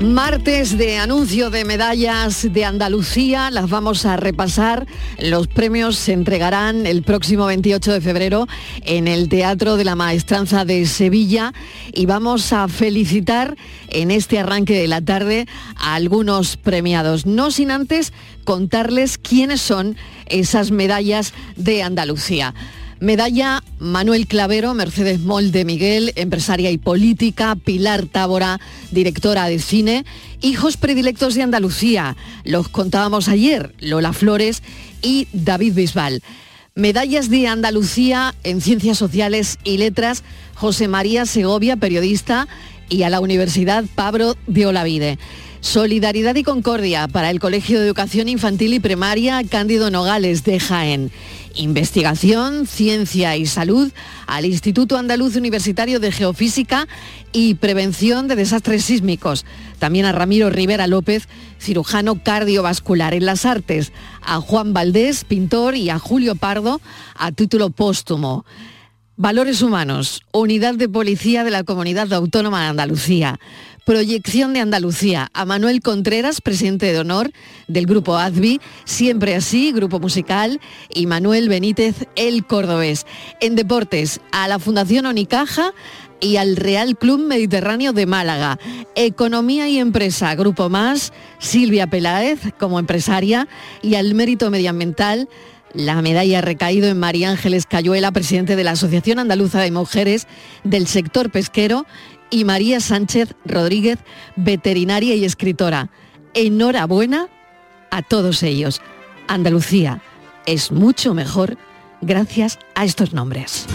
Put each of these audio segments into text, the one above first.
Martes de anuncio de medallas de Andalucía, las vamos a repasar. Los premios se entregarán el próximo 28 de febrero en el Teatro de la Maestranza de Sevilla y vamos a felicitar en este arranque de la tarde a algunos premiados, no sin antes contarles quiénes son esas medallas de Andalucía. Medalla Manuel Clavero, Mercedes Molde Miguel, empresaria y política, Pilar Tábora, directora de cine, hijos predilectos de Andalucía, los contábamos ayer, Lola Flores y David Bisbal. Medallas de Andalucía en Ciencias Sociales y Letras, José María Segovia, periodista, y a la Universidad Pablo de Olavide. Solidaridad y Concordia para el Colegio de Educación Infantil y Primaria Cándido Nogales de Jaén. Investigación, Ciencia y Salud al Instituto Andaluz Universitario de Geofísica y Prevención de Desastres Sísmicos. También a Ramiro Rivera López, cirujano cardiovascular en las artes. A Juan Valdés, pintor, y a Julio Pardo, a título póstumo. Valores Humanos, Unidad de Policía de la Comunidad Autónoma de Andalucía. Proyección de Andalucía, a Manuel Contreras, presidente de honor del grupo ADVI, siempre así, grupo musical, y Manuel Benítez, el cordobés. En deportes, a la Fundación Onicaja y al Real Club Mediterráneo de Málaga. Economía y Empresa, Grupo Más, Silvia Peláez como empresaria y al Mérito Medioambiental. La medalla ha recaído en María Ángeles Cayuela, presidente de la Asociación Andaluza de Mujeres del Sector Pesquero y María Sánchez Rodríguez, veterinaria y escritora. Enhorabuena a todos ellos. Andalucía es mucho mejor gracias a estos nombres.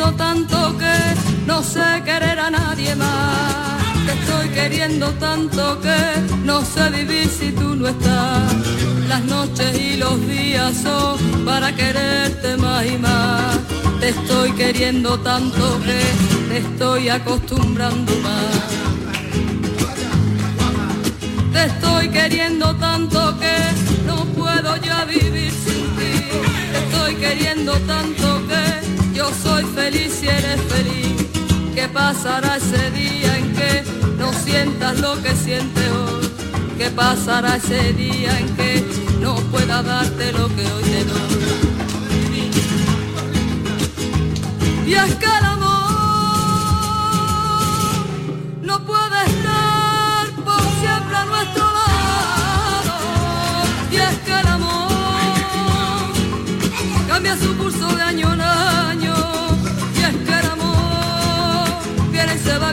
Queriendo tanto que no sé querer a nadie más te estoy queriendo tanto que no sé vivir si tú no estás. Las noches y los días son para quererte más y más. Te estoy queriendo tanto que te estoy acostumbrando más. Te estoy queriendo tanto que no puedo ya vivir sin ti. Te estoy queriendo tanto que yo soy feliz si eres feliz. ¿Qué pasará ese día en que no sientas lo que sientes hoy? ¿Qué pasará ese día en que no pueda darte lo que hoy te doy? Y es que el amor no puede estar por siempre a nuestro lado. Y es que el amor cambia su curso de año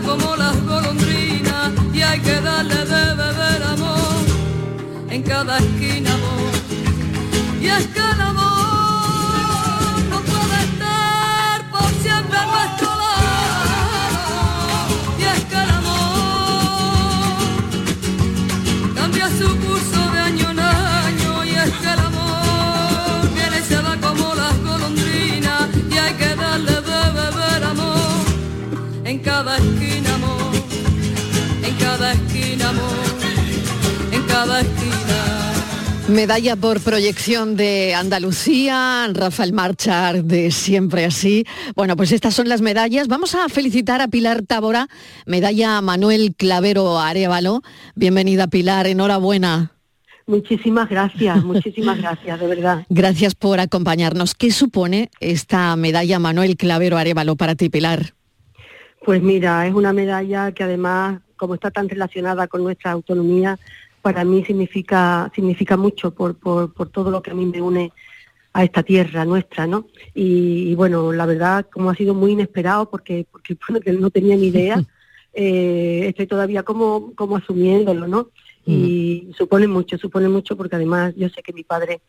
como las golondrinas. Y hay que darle de beber amor en cada esquina amor. Y es que el amor Medalla por proyección de Andalucía, Rafael Marchar de Siempre Así. Bueno, pues estas son las medallas. Vamos a felicitar a Pilar Tábora, medalla Manuel Clavero Arevalo. Bienvenida Pilar, enhorabuena. Muchísimas gracias, muchísimas gracias, de verdad. Gracias por acompañarnos. ¿Qué supone esta medalla Manuel Clavero Arevalo para ti, Pilar? Pues mira, es una medalla que además, como está tan relacionada con nuestra autonomía, para mí significa, significa mucho por, por, por todo lo que a mí me une a esta tierra nuestra, ¿no? Y, y bueno, la verdad, como ha sido muy inesperado, porque, porque bueno, que no tenía ni idea, eh, estoy todavía como, como asumiéndolo, ¿no? Y supone mucho, supone mucho, porque además yo sé que mi padre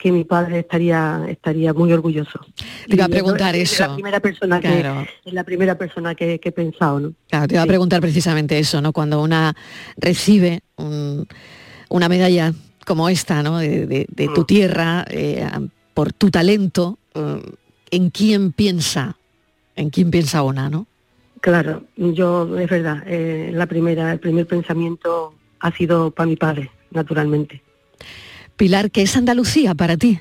que mi padre estaría estaría muy orgulloso. Te iba a Y preguntar es eso. la primera persona que es la primera persona que, que he pensado, ¿no? Claro, te iba a preguntar precisamente eso, ¿no? Cuando una recibe un- una medalla como esta, ¿no? De, de- de tu tierra, eh, por tu talento, eh, en quién piensa, en quién piensa una, ¿no? Claro, yo, es verdad, eh, la primera, el primer pensamiento ha sido para mi padre, naturalmente. Pilar, ¿qué es Andalucía para ti?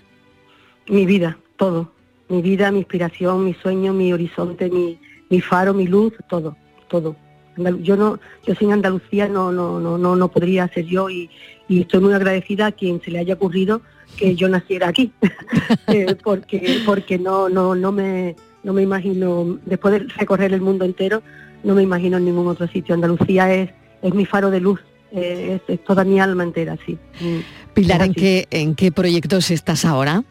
Mi vida, todo. Mi vida, mi inspiración, mi sueño, mi horizonte, mi, mi faro, mi luz, todo, todo. Yo no, yo sin Andalucía no, no, no, no, no podría ser yo y, estoy muy agradecida a quien se le haya ocurrido que yo naciera aquí, eh, porque, porque no, no, no me, no me imagino, después de recorrer el mundo entero, no me imagino en ningún otro sitio. Andalucía es, es mi faro de luz, eh, es, toda mi alma entera, sí. Mm. Pilar, ¿en qué, ¿en qué proyectos estás ahora?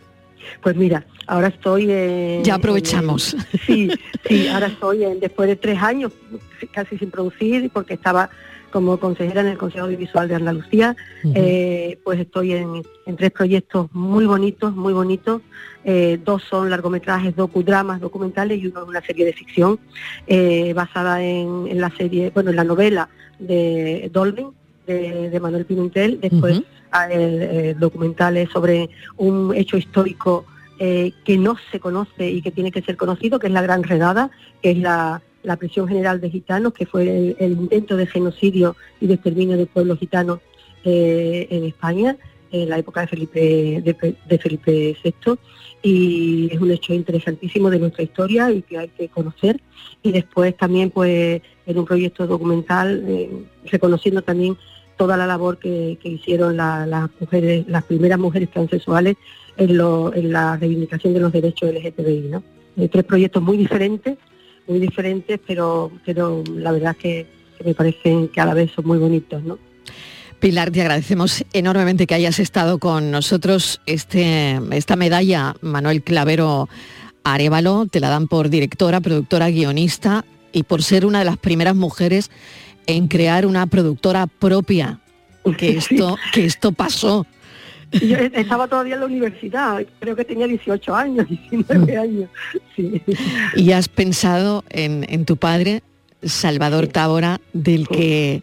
Pues mira, ahora estoy... en... ya aprovechamos. sí, sí, ahora estoy en, después de tres años casi sin producir, porque estaba como consejera en el Consejo Audiovisual de Andalucía, eh, pues estoy en, tres proyectos muy bonitos, muy bonitos. Eh, dos son largometrajes, docudramas documentales y uno es una serie de ficción eh, basada en, la serie, bueno, en la novela de Dolby, de, Manuel Pimentel. Después hay documentales sobre un hecho histórico que no se conoce y que tiene que ser conocido, que es la Gran Redada, que es la la presión general de gitanos, que fue el, intento de genocidio y de exterminio del pueblo gitano eh, en España en la época de Felipe, de, Felipe VI y es un hecho interesantísimo de nuestra historia y que hay que conocer y después también pues en un proyecto documental eh, reconociendo también toda la labor que, hicieron las mujeres las primeras mujeres transexuales en, en la reivindicación de los derechos LGTBI ¿no? Eh, tres proyectos muy diferentes muy diferentes, pero, pero la verdad es que, me parecen que a la vez son muy bonitos, ¿no? Pilar, te agradecemos enormemente que hayas estado con nosotros. Este, esta medalla, Manuel Clavero Arevalo, te la dan por directora, productora, guionista y por ser una de las primeras mujeres en crear una productora propia. Que esto, que esto pasó. Yo estaba todavía en la universidad, creo que tenía 18 años, 19 mm. años. ¿Y has pensado en, tu padre, Salvador Tábora, del que,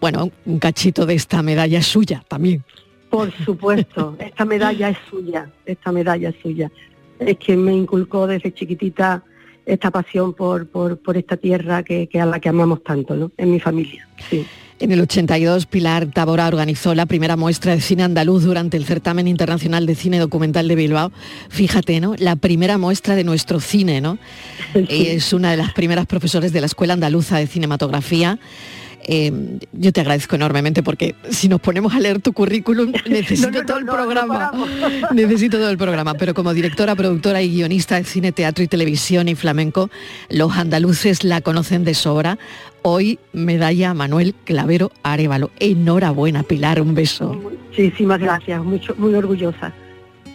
bueno, un cachito de esta medalla es suya también? Por supuesto, esta medalla es suya, esta medalla es suya. Es que me inculcó desde chiquitita esta pasión por, por, esta tierra que, que, a la que amamos tanto, ¿no? En mi familia, sí. En el 82, Pilar Tabora organizó la primera muestra de cine andaluz durante el certamen internacional de cine documental de Bilbao. Fíjate, ¿no? La primera muestra de nuestro cine, ¿no? Es una de las primeras profesores de la Escuela Andaluza de Cinematografía. Eh, yo te agradezco enormemente porque si nos ponemos a leer tu currículum necesito todo el programa. necesito todo el programa. Pero como directora, productora y guionista de cine, teatro y televisión y flamenco, los andaluces la conocen de sobra. Hoy medalla Manuel Clavero Arevalo. Enhorabuena, Pilar, un beso. Muchísimas gracias, mucho, muy orgullosa.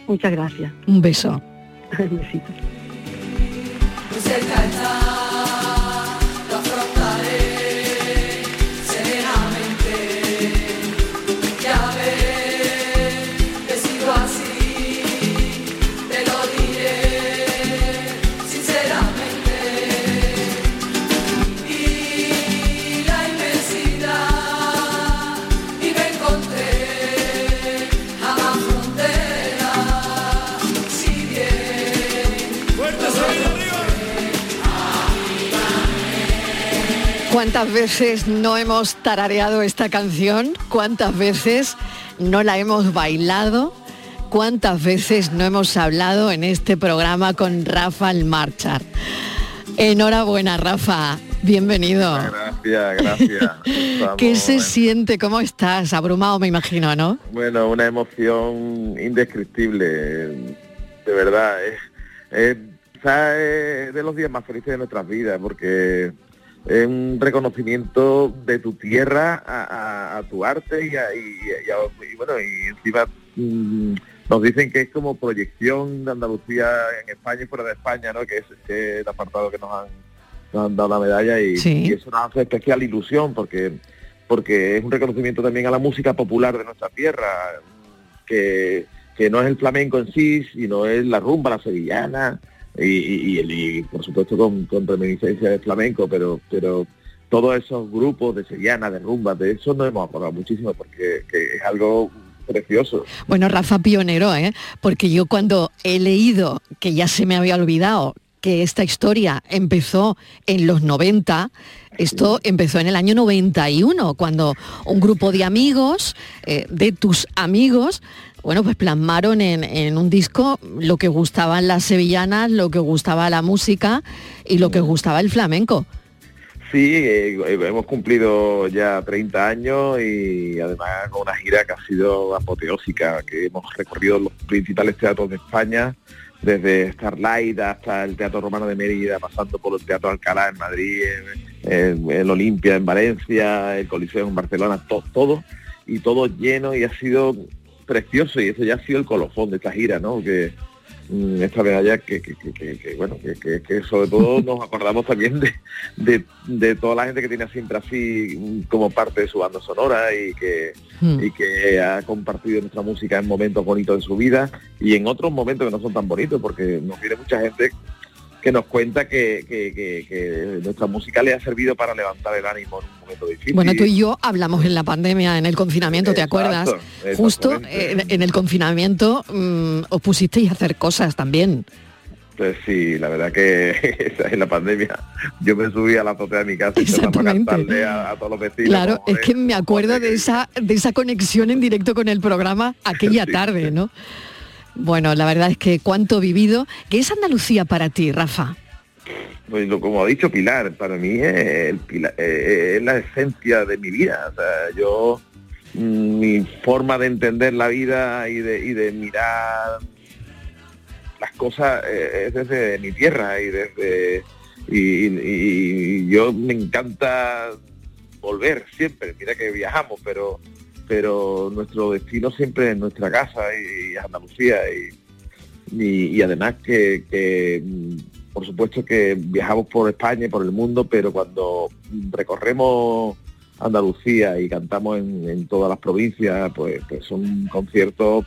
Muchas gracias. Un beso. un besito. ¿Cuántas veces no hemos tarareado esta canción? ¿Cuántas veces no la hemos bailado? ¿Cuántas veces no hemos hablado en este programa con Rafa Almarchar? Enhorabuena, Rafa. Bienvenido. Gracias, gracias. ¿Qué se siente? ¿Cómo estás? Abrumado, me imagino, ¿no? Bueno, una emoción indescriptible. De verdad, es, es de los días más felices de nuestras vidas, porque es un reconocimiento de tu tierra a, tu arte y, bueno y encima mm, nos dicen que es como proyección de Andalucía en España y fuera de España no que es, el apartado que nos han, dado la medalla y, eso nos hace especial ilusión porque porque es un reconocimiento también a la música popular de nuestra tierra que, que no es el flamenco en sí sino es la rumba la sevillana y, y, por supuesto con, con reminiscencia de flamenco, pero, pero todos esos grupos de seriana, de rumba, de eso nos hemos acordado muchísimo porque es algo precioso. Bueno, Rafa pionero, ¿eh? Porque yo cuando he leído, que ya se me había olvidado, que esta historia empezó en los 90, esto empezó en el año 91, cuando un grupo de amigos, eh, de tus amigos, bueno, pues plasmaron en, en, un disco lo que gustaban las sevillanas, lo que gustaba la música y lo que gustaba el flamenco. Sí, eh, hemos cumplido ya 30 años y además con una gira que ha sido apoteósica, que hemos recorrido los principales teatros de España, desde Starlight hasta el Teatro Romano de Mérida, pasando por el Teatro Alcalá en Madrid, el Olimpia en Valencia, el Coliseo en Barcelona, todo, y todo lleno y ha sido precioso y eso ya ha sido el colofón de esta gira, ¿no? Que, mm, esta medalla que, que, que bueno que, sobre todo nos acordamos también de, de, toda la gente que tiene siempre así mm, como parte de su banda sonora y que hmm. y que ha compartido nuestra música en momentos bonitos de su vida y en otros momentos que no son tan bonitos porque nos viene mucha gente que nos cuenta que, nuestra música le ha servido para levantar el ánimo en un momento difícil. Bueno, tú y yo hablamos en la pandemia, en el confinamiento, ¿te acuerdas? Justo en, el confinamiento mm, os pusisteis a hacer cosas también. Pues sí, la verdad que en la pandemia yo me subí a la azotea de mi casa y a cantarle a, todos los vecinos. Claro, es que me acuerdo de esa, de esa conexión en directo con el programa aquella tarde, ¿no? Bueno, la verdad es que cuánto vivido. ¿Qué es Andalucía para ti, Rafa? Pues como ha dicho Pilar, para mí es, eh, la esencia de mi vida. O sea, yo, mm, mi forma de entender la vida y de, mirar las cosas eh, es desde mi tierra y desde y, yo me encanta volver siempre. Mira que viajamos, pero pero nuestro destino siempre es nuestra casa y, Andalucía y, además que, por supuesto que viajamos por España y por el mundo, pero cuando recorremos Andalucía y cantamos en, todas las provincias, pues, pues, son conciertos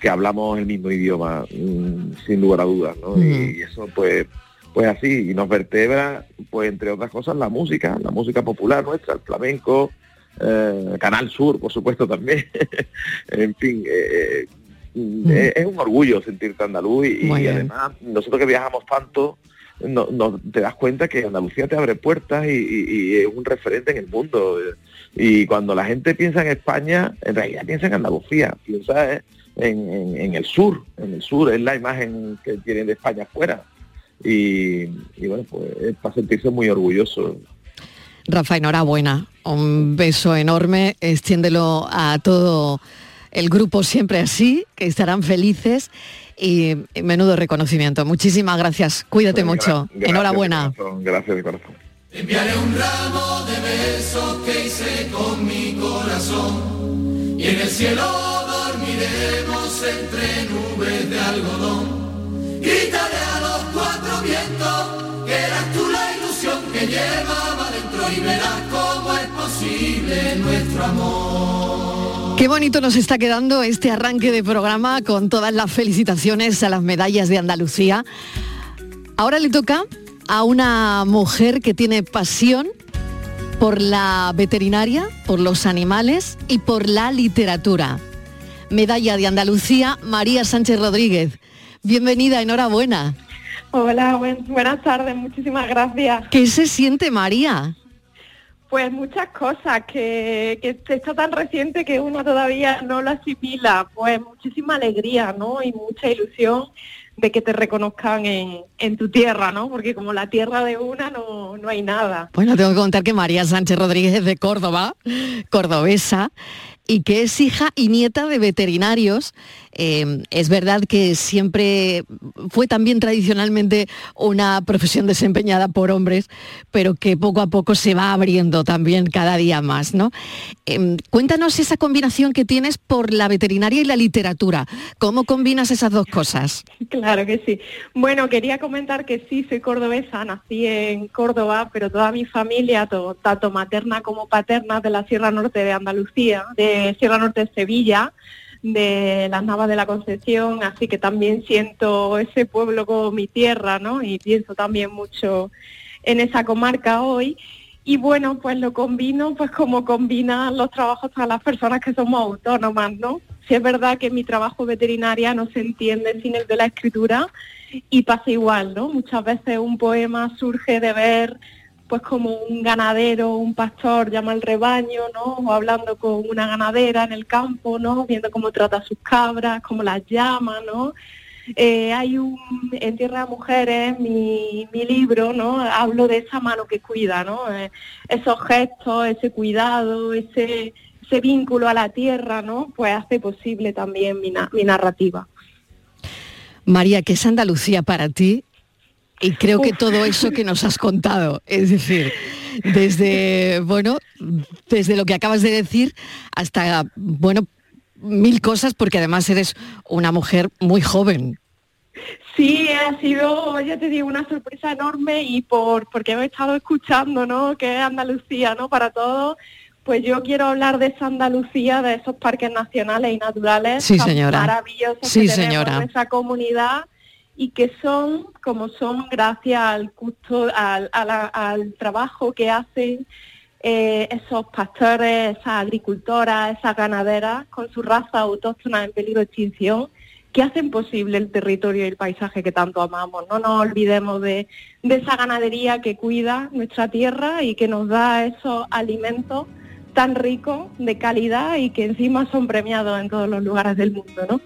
que hablamos el mismo idioma, mm, sin lugar a dudas, ¿no? Y eso pues pues así, y nos vertebra, pues entre otras cosas, la música, la música popular nuestra, el flamenco, eh, Canal Sur, por supuesto, también. en fin, eh, mm. eh, es un orgullo sentirte andaluz y, además nosotros que viajamos tanto, no, te das cuenta que Andalucía te abre puertas y, es un referente en el mundo. Y cuando la gente piensa en España, en realidad piensa en Andalucía, piensa en, el sur, en el sur, es la imagen que tienen de España afuera. Y, y bueno, pues es para sentirse muy orgulloso. Rafa, enhorabuena. Un beso enorme. Extiéndelo a todo el grupo siempre así, que estarán felices y menudo reconocimiento. Muchísimas gracias. Cuídate mucho. enhorabuena. gracias de corazón. Enviaré un ramo de besos que hice con mi corazón y en el cielo dormiremos entre nubes de algodón. Gritaré a los cuatro vientos que eras tú la ilusión que llevaba y verás cómo es posible nuestro amor. Qué bonito nos está quedando este arranque de programa con todas las felicitaciones a las medallas de Andalucía. Ahora le toca a una mujer que tiene pasión por la veterinaria, por los animales y por la literatura. Medalla de Andalucía, María Sánchez Rodríguez. Bienvenida, enhorabuena. Hola, buenas tardes, muchísimas gracias. ¿Qué se siente, María? Pues muchas cosas, que, que está tan reciente que uno todavía no lo asimila. Pues muchísima alegría, ¿no? Y mucha ilusión de que te reconozcan en, en, tu tierra, ¿no? Porque como la tierra de una no, no hay nada. Bueno, tengo que contar que María Sánchez Rodríguez es de Córdoba, cordobesa, y que es hija y nieta de veterinarios. Eh, es verdad que siempre fue también tradicionalmente una profesión desempeñada por hombres, pero que poco a poco se va abriendo también cada día más. ¿no? Eh, cuéntanos esa combinación que tienes por la veterinaria y la literatura. ¿Cómo combinas esas dos cosas? Claro que sí. Bueno, quería comentar que sí, soy cordobesa, nací en Córdoba, pero toda mi familia, tanto materna como paterna, de la Sierra Norte de Andalucía, de Sierra Norte de Sevilla, de las Navas de la Concepción, así que también siento ese pueblo como mi tierra, ¿no? Y pienso también mucho en esa comarca hoy. y bueno, pues lo combino pues como combinan los trabajos para las personas que somos autónomas, ¿no? Si es verdad que mi trabajo veterinaria no se entiende sin el de la escritura y pasa igual, ¿no? Muchas veces un poema surge de ver pues como un ganadero, un pastor llama al rebaño, ¿no? O hablando con una ganadera en el campo, ¿no? Viendo cómo trata a sus cabras, cómo las llama, ¿no? Eh, hay un, en Tierra de Mujeres, mi, mi, libro, ¿no? Hablo de esa mano que cuida, ¿no? Eh, esos gestos, ese cuidado, ese, ese vínculo a la tierra, ¿no? Pues hace posible también mi, mi narrativa. María, ¿qué es Andalucía para ti? Y creo que todo eso que nos has contado, es decir, desde, bueno, desde lo que acabas de decir hasta, bueno, mil cosas porque además eres una mujer muy joven. Sí, ha sido, ya te digo, una sorpresa enorme y por porque he estado escuchando, ¿no? Que es Andalucía, ¿no? Para todos. Pues yo quiero hablar de esa Andalucía, de esos parques nacionales y naturales sí, señora. maravillosos sí, que señora. en esa comunidad y que son como son gracias al, gusto, al, al, al trabajo que hacen eh, esos pastores, esas agricultoras, esas ganaderas con su raza autóctona en peligro de extinción que hacen posible el territorio y el paisaje que tanto amamos. No nos olvidemos de, de esa ganadería que cuida nuestra tierra y que nos da esos alimentos tan ricos, de calidad y que encima son premiados en todos los lugares del mundo, ¿no?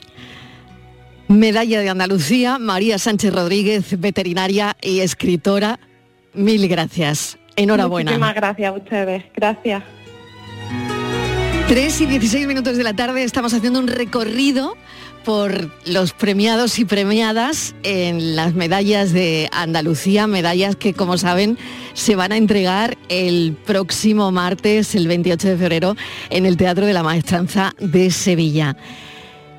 Medalla de Andalucía, María Sánchez Rodríguez, veterinaria y escritora. Mil gracias. Enhorabuena. Muchísimas gracias a ustedes. Gracias. 3 y 16 minutos de la tarde estamos haciendo un recorrido por los premiados y premiadas en las medallas de Andalucía, medallas que como saben se van a entregar el próximo martes, el 28 de febrero, en el Teatro de la Maestranza de Sevilla.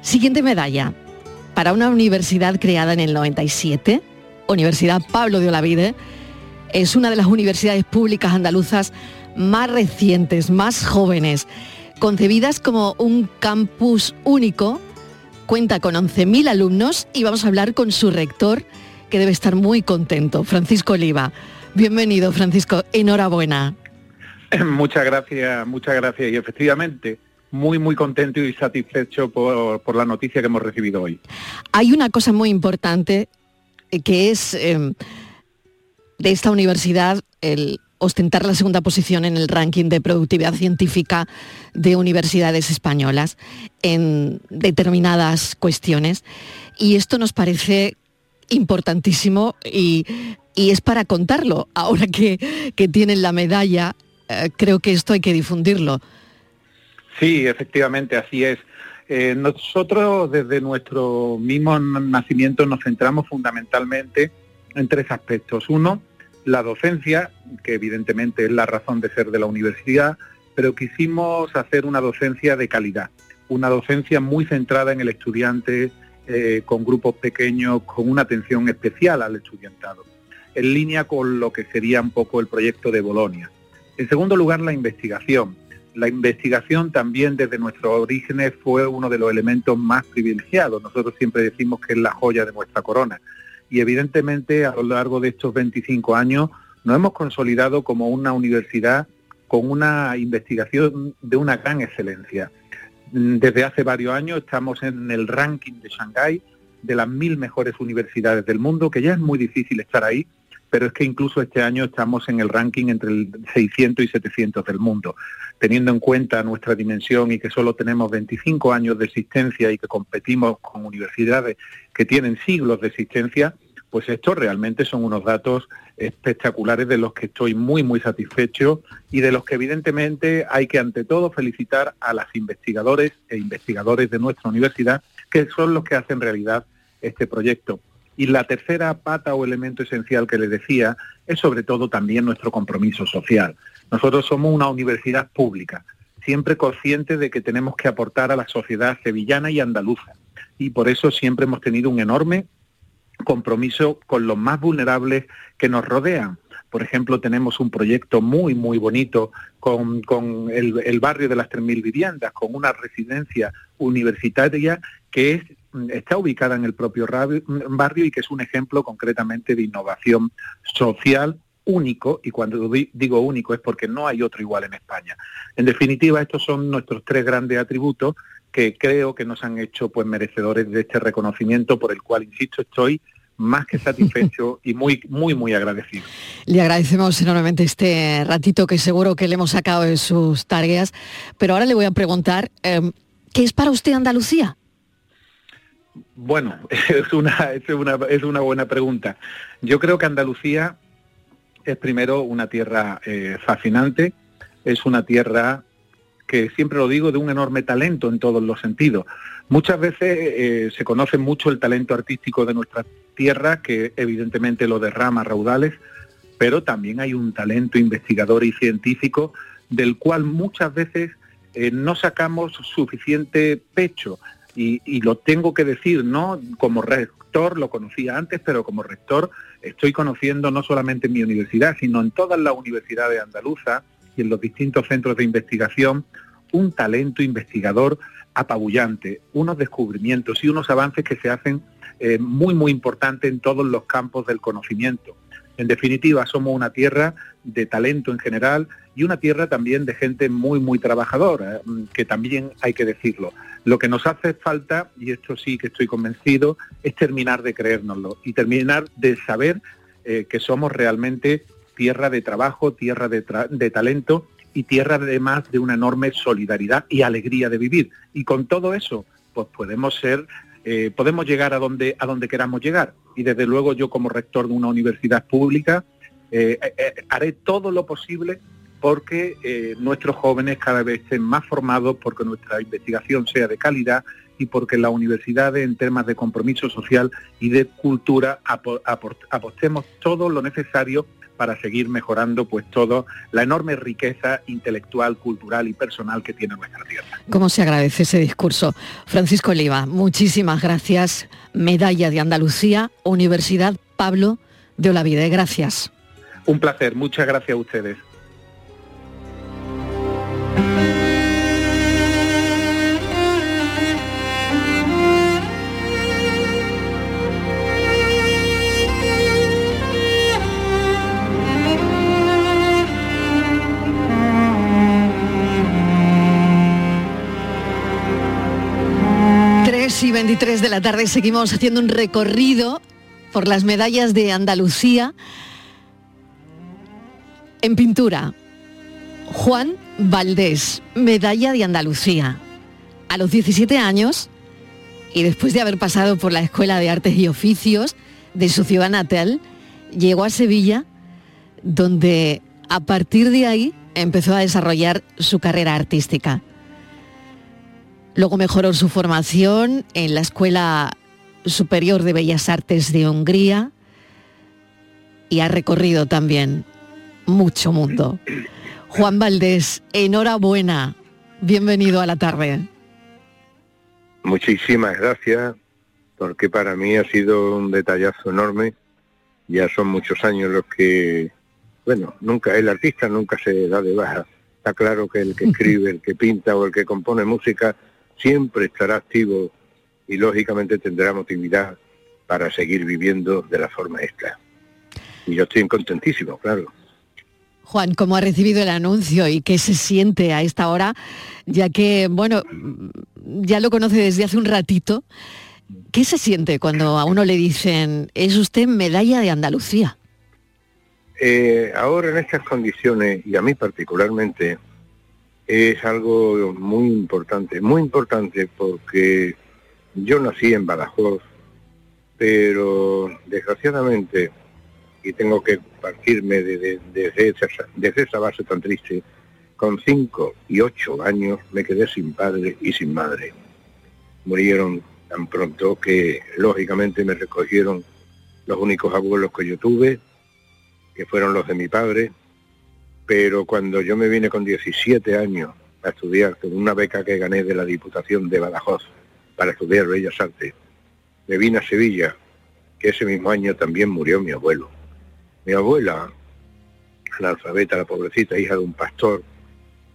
Siguiente medalla, para una universidad creada en el 97, Universidad Pablo de Olavide, es una de las universidades públicas andaluzas más recientes, más jóvenes, concebidas como un campus único, cuenta con 11.000 alumnos y vamos a hablar con su rector, que debe estar muy contento, Francisco Oliva. Bienvenido, Francisco, enhorabuena. Muchas gracias, muchas gracias. Y efectivamente, muy, muy contento y satisfecho por, por la noticia que hemos recibido hoy. Hay una cosa muy importante eh, que es... Eh, de esta universidad el ostentar la segunda posición en el ranking de productividad científica de universidades españolas en determinadas cuestiones. Y esto nos parece importantísimo y, y es para contarlo. Ahora que, que tienen la medalla, eh, creo que esto hay que difundirlo. Sí, efectivamente, así es. Eh, nosotros desde nuestro mismo nacimiento nos centramos fundamentalmente en tres aspectos. Uno, la docencia, que evidentemente es la razón de ser de la universidad, pero quisimos hacer una docencia de calidad, una docencia muy centrada en el estudiante, eh, con grupos pequeños, con una atención especial al estudiantado, en línea con lo que sería un poco el proyecto de Bolonia. En segundo lugar, la investigación. La investigación también desde nuestros orígenes fue uno de los elementos más privilegiados. Nosotros siempre decimos que es la joya de nuestra corona y evidentemente a lo largo de estos 25 años nos hemos consolidado como una universidad con una investigación de una gran excelencia. Desde hace varios años estamos en el ranking de Shanghái de las mil mejores universidades del mundo, que ya es muy difícil estar ahí, pero es que incluso este año estamos en el ranking entre el 600 y 700 del mundo. Teniendo en cuenta nuestra dimensión y que solo tenemos 25 años de existencia y que competimos con universidades que tienen siglos de existencia, pues estos realmente son unos datos espectaculares de los que estoy muy, muy satisfecho y de los que evidentemente hay que ante todo felicitar a las investigadores e investigadores de nuestra universidad, que son los que hacen realidad este proyecto. Y la tercera pata o elemento esencial que les decía es sobre todo también nuestro compromiso social. Nosotros somos una universidad pública, siempre conscientes de que tenemos que aportar a la sociedad sevillana y andaluza. Y por eso siempre hemos tenido un enorme compromiso con los más vulnerables que nos rodean. Por ejemplo, tenemos un proyecto muy, muy bonito con, con el, el, barrio de las 3.000 viviendas, con una residencia universitaria que es está ubicada en el propio barrio y que es un ejemplo concretamente de innovación social único, y cuando di- digo único es porque no hay otro igual en España. En definitiva, estos son nuestros tres grandes atributos que creo que nos han hecho pues merecedores de este reconocimiento por el cual, insisto, estoy más que satisfecho y muy, muy, muy agradecido. Le agradecemos enormemente este ratito que seguro que le hemos sacado de sus tareas, pero ahora le voy a preguntar, eh, ¿qué es para usted Andalucía? Bueno, es una, es una, es una buena pregunta. Yo creo que Andalucía es primero una tierra eh, fascinante, es una tierra que siempre lo digo, de un enorme talento en todos los sentidos. Muchas veces eh, se conoce mucho el talento artístico de nuestra tierra, que evidentemente lo derrama raudales, pero también hay un talento investigador y científico del cual muchas veces eh, no sacamos suficiente pecho. Y, lo tengo que decir, ¿no? Como rector, lo conocía antes, pero como rector estoy conociendo no solamente en mi universidad, sino en todas las universidades andaluzas y en los distintos centros de investigación, un talento investigador apabullante, unos descubrimientos y unos avances que se hacen eh, muy, muy importantes en todos los campos del conocimiento. En definitiva, somos una tierra de talento en general y una tierra también de gente muy, muy trabajadora, mm, que también hay que decirlo. Lo que nos hace falta, y esto sí que estoy convencido, es terminar de creérnoslo y terminar de saber eh, que somos realmente tierra de trabajo, tierra de, talento y tierra además de una enorme solidaridad y alegría de vivir. Y con todo eso, pues podemos ser, eh, podemos llegar a donde, a donde queramos llegar. Y desde luego yo como rector de una universidad pública eh, haré todo lo posible porque eh, nuestros jóvenes cada vez estén más formados, porque nuestra investigación sea de calidad y porque las universidades en temas de compromiso social y de cultura apostemos todo lo necesario para seguir mejorando pues todo la enorme riqueza intelectual, cultural y personal que tiene nuestra tierra. ¿Cómo se agradece ese discurso? Francisco Oliva, muchísimas gracias. Medalla de Andalucía, Universidad Pablo de Olavide. Gracias. Un placer, muchas gracias a ustedes. Y 23 de la tarde seguimos haciendo un recorrido por las medallas de Andalucía en pintura. Juan Valdés, medalla de Andalucía. A los 17 años y después de haber pasado por la Escuela de Artes y Oficios de su ciudad natal, llegó a Sevilla, donde a partir de ahí empezó a desarrollar su carrera artística. Luego mejoró su formación en la Escuela Superior de Bellas Artes de Hungría y ha recorrido también mucho mundo. Juan Valdés, enhorabuena. Bienvenido a la tarde. Muchísimas gracias, porque para mí ha sido un detallazo enorme. Ya son muchos años los que, bueno, nunca el artista nunca se da de baja. Está claro que el que escribe, el que pinta o el que compone música siempre estará activo y lógicamente tendrá motividad para seguir viviendo de la forma esta. Y yo estoy contentísimo, claro. Juan, ¿cómo ha recibido el anuncio y qué se siente a esta hora? Ya que, bueno, ya lo conoce desde hace un ratito. ¿Qué se siente cuando a uno le dicen, es usted medalla de Andalucía? Eh, ahora en estas condiciones, y a mí particularmente, es algo muy importante, muy importante porque yo nací en Badajoz, pero desgraciadamente, y tengo que partirme de- de- desde, esa, desde esa base tan triste, con cinco y ocho años me quedé sin padre y sin madre. Murieron tan pronto que lógicamente me recogieron los únicos abuelos que yo tuve, que fueron los de mi padre, pero cuando yo me vine con 17 años a estudiar con una beca que gané de la Diputación de Badajoz para estudiar Bellas Artes, me vine a Sevilla, que ese mismo año también murió mi abuelo. Mi abuela, analfabeta, la pobrecita, hija de un pastor,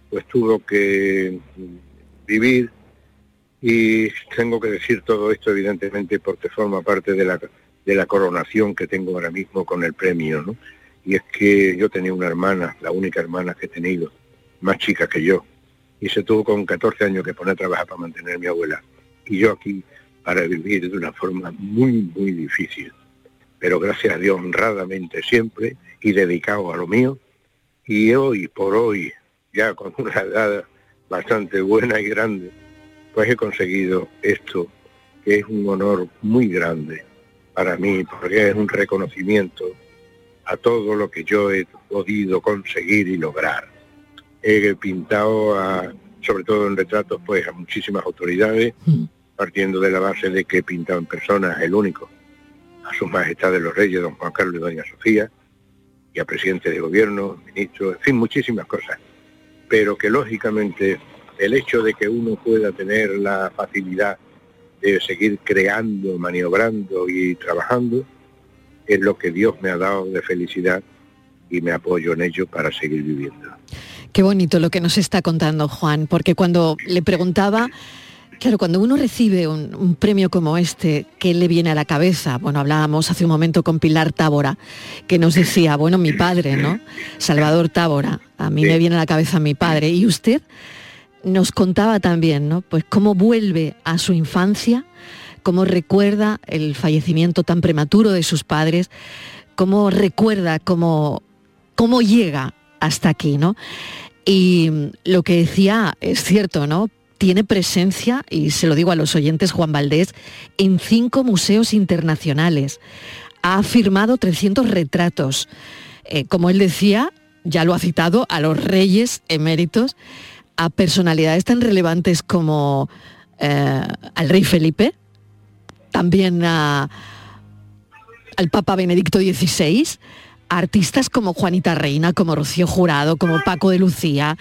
pues tuvo que vivir y tengo que decir todo esto evidentemente porque forma parte de la, de la coronación que tengo ahora mismo con el premio, ¿no? Y es que yo tenía una hermana, la única hermana que he tenido, más chica que yo, y se tuvo con 14 años que poner a trabajar para mantener a mi abuela. Y yo aquí para vivir de una forma muy, muy difícil. Pero gracias a Dios honradamente siempre y dedicado a lo mío. Y hoy por hoy, ya con una edad bastante buena y grande, pues he conseguido esto, que es un honor muy grande para mí, porque es un reconocimiento a todo lo que yo he podido conseguir y lograr. He pintado, a, sobre todo en retratos, pues a muchísimas autoridades, Mm. partiendo de la base de que he pintado en persona el único, a sus majestades los reyes, don Juan Carlos y doña Sofía, y a presidentes de gobierno, ministros, en fin, muchísimas cosas. Pero que lógicamente el hecho de que uno pueda tener la facilidad de seguir creando, maniobrando y trabajando, es lo que Dios me ha dado de felicidad y me apoyo en ello para seguir viviendo. Qué bonito lo que nos está contando Juan, porque cuando le preguntaba, claro, cuando uno recibe un, un premio como este, ¿qué le viene a la cabeza? Bueno, hablábamos hace un momento con Pilar Tábora, que nos decía, bueno, mi padre, ¿no? Salvador Tábora, a mí Sí. me viene a la cabeza mi padre. Y usted nos contaba también, ¿no? Pues cómo vuelve a su infancia, cómo recuerda el fallecimiento tan prematuro de sus padres, cómo recuerda cómo, cómo llega hasta aquí, ¿no? Y lo que decía es cierto, ¿no? Tiene presencia, y se lo digo a los oyentes, Juan Valdés, en cinco museos internacionales. Ha firmado 300 retratos. Eh, como él decía, ya lo ha citado, a los reyes eméritos, a personalidades tan relevantes como eh, al rey Felipe, también al Papa Benedicto XVI, artistas como Juanita Reina, como Rocío Jurado, como Paco de Lucía,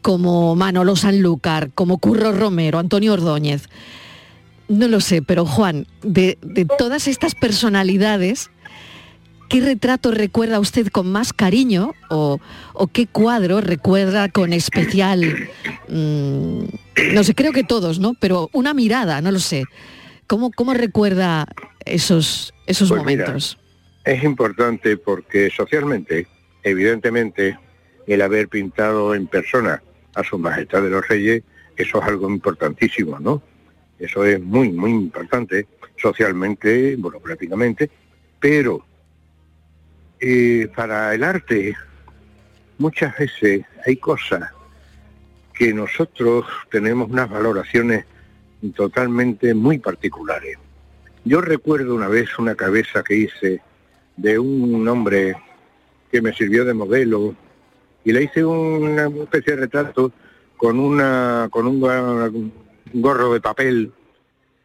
como Manolo Sanlúcar, como Curro Romero, Antonio Ordóñez. No lo sé, pero Juan, de, todas estas personalidades, ¿qué retrato recuerda usted con más cariño o, o qué cuadro recuerda con especial, mm, no sé, creo que todos, ¿no? Pero una mirada, no lo sé. ¿Cómo, cómo recuerda esos, esos Pues mira, momentos? Es importante porque socialmente, evidentemente, el haber pintado en persona a su majestad de los reyes, eso es algo importantísimo, ¿no? Eso es muy, muy importante socialmente, burocráticamente, pero eh, para el arte muchas veces hay cosas que nosotros tenemos unas valoraciones totalmente muy particulares. Yo recuerdo una vez una cabeza que hice de un hombre que me sirvió de modelo y le hice una especie de retrato con una con un gorro de papel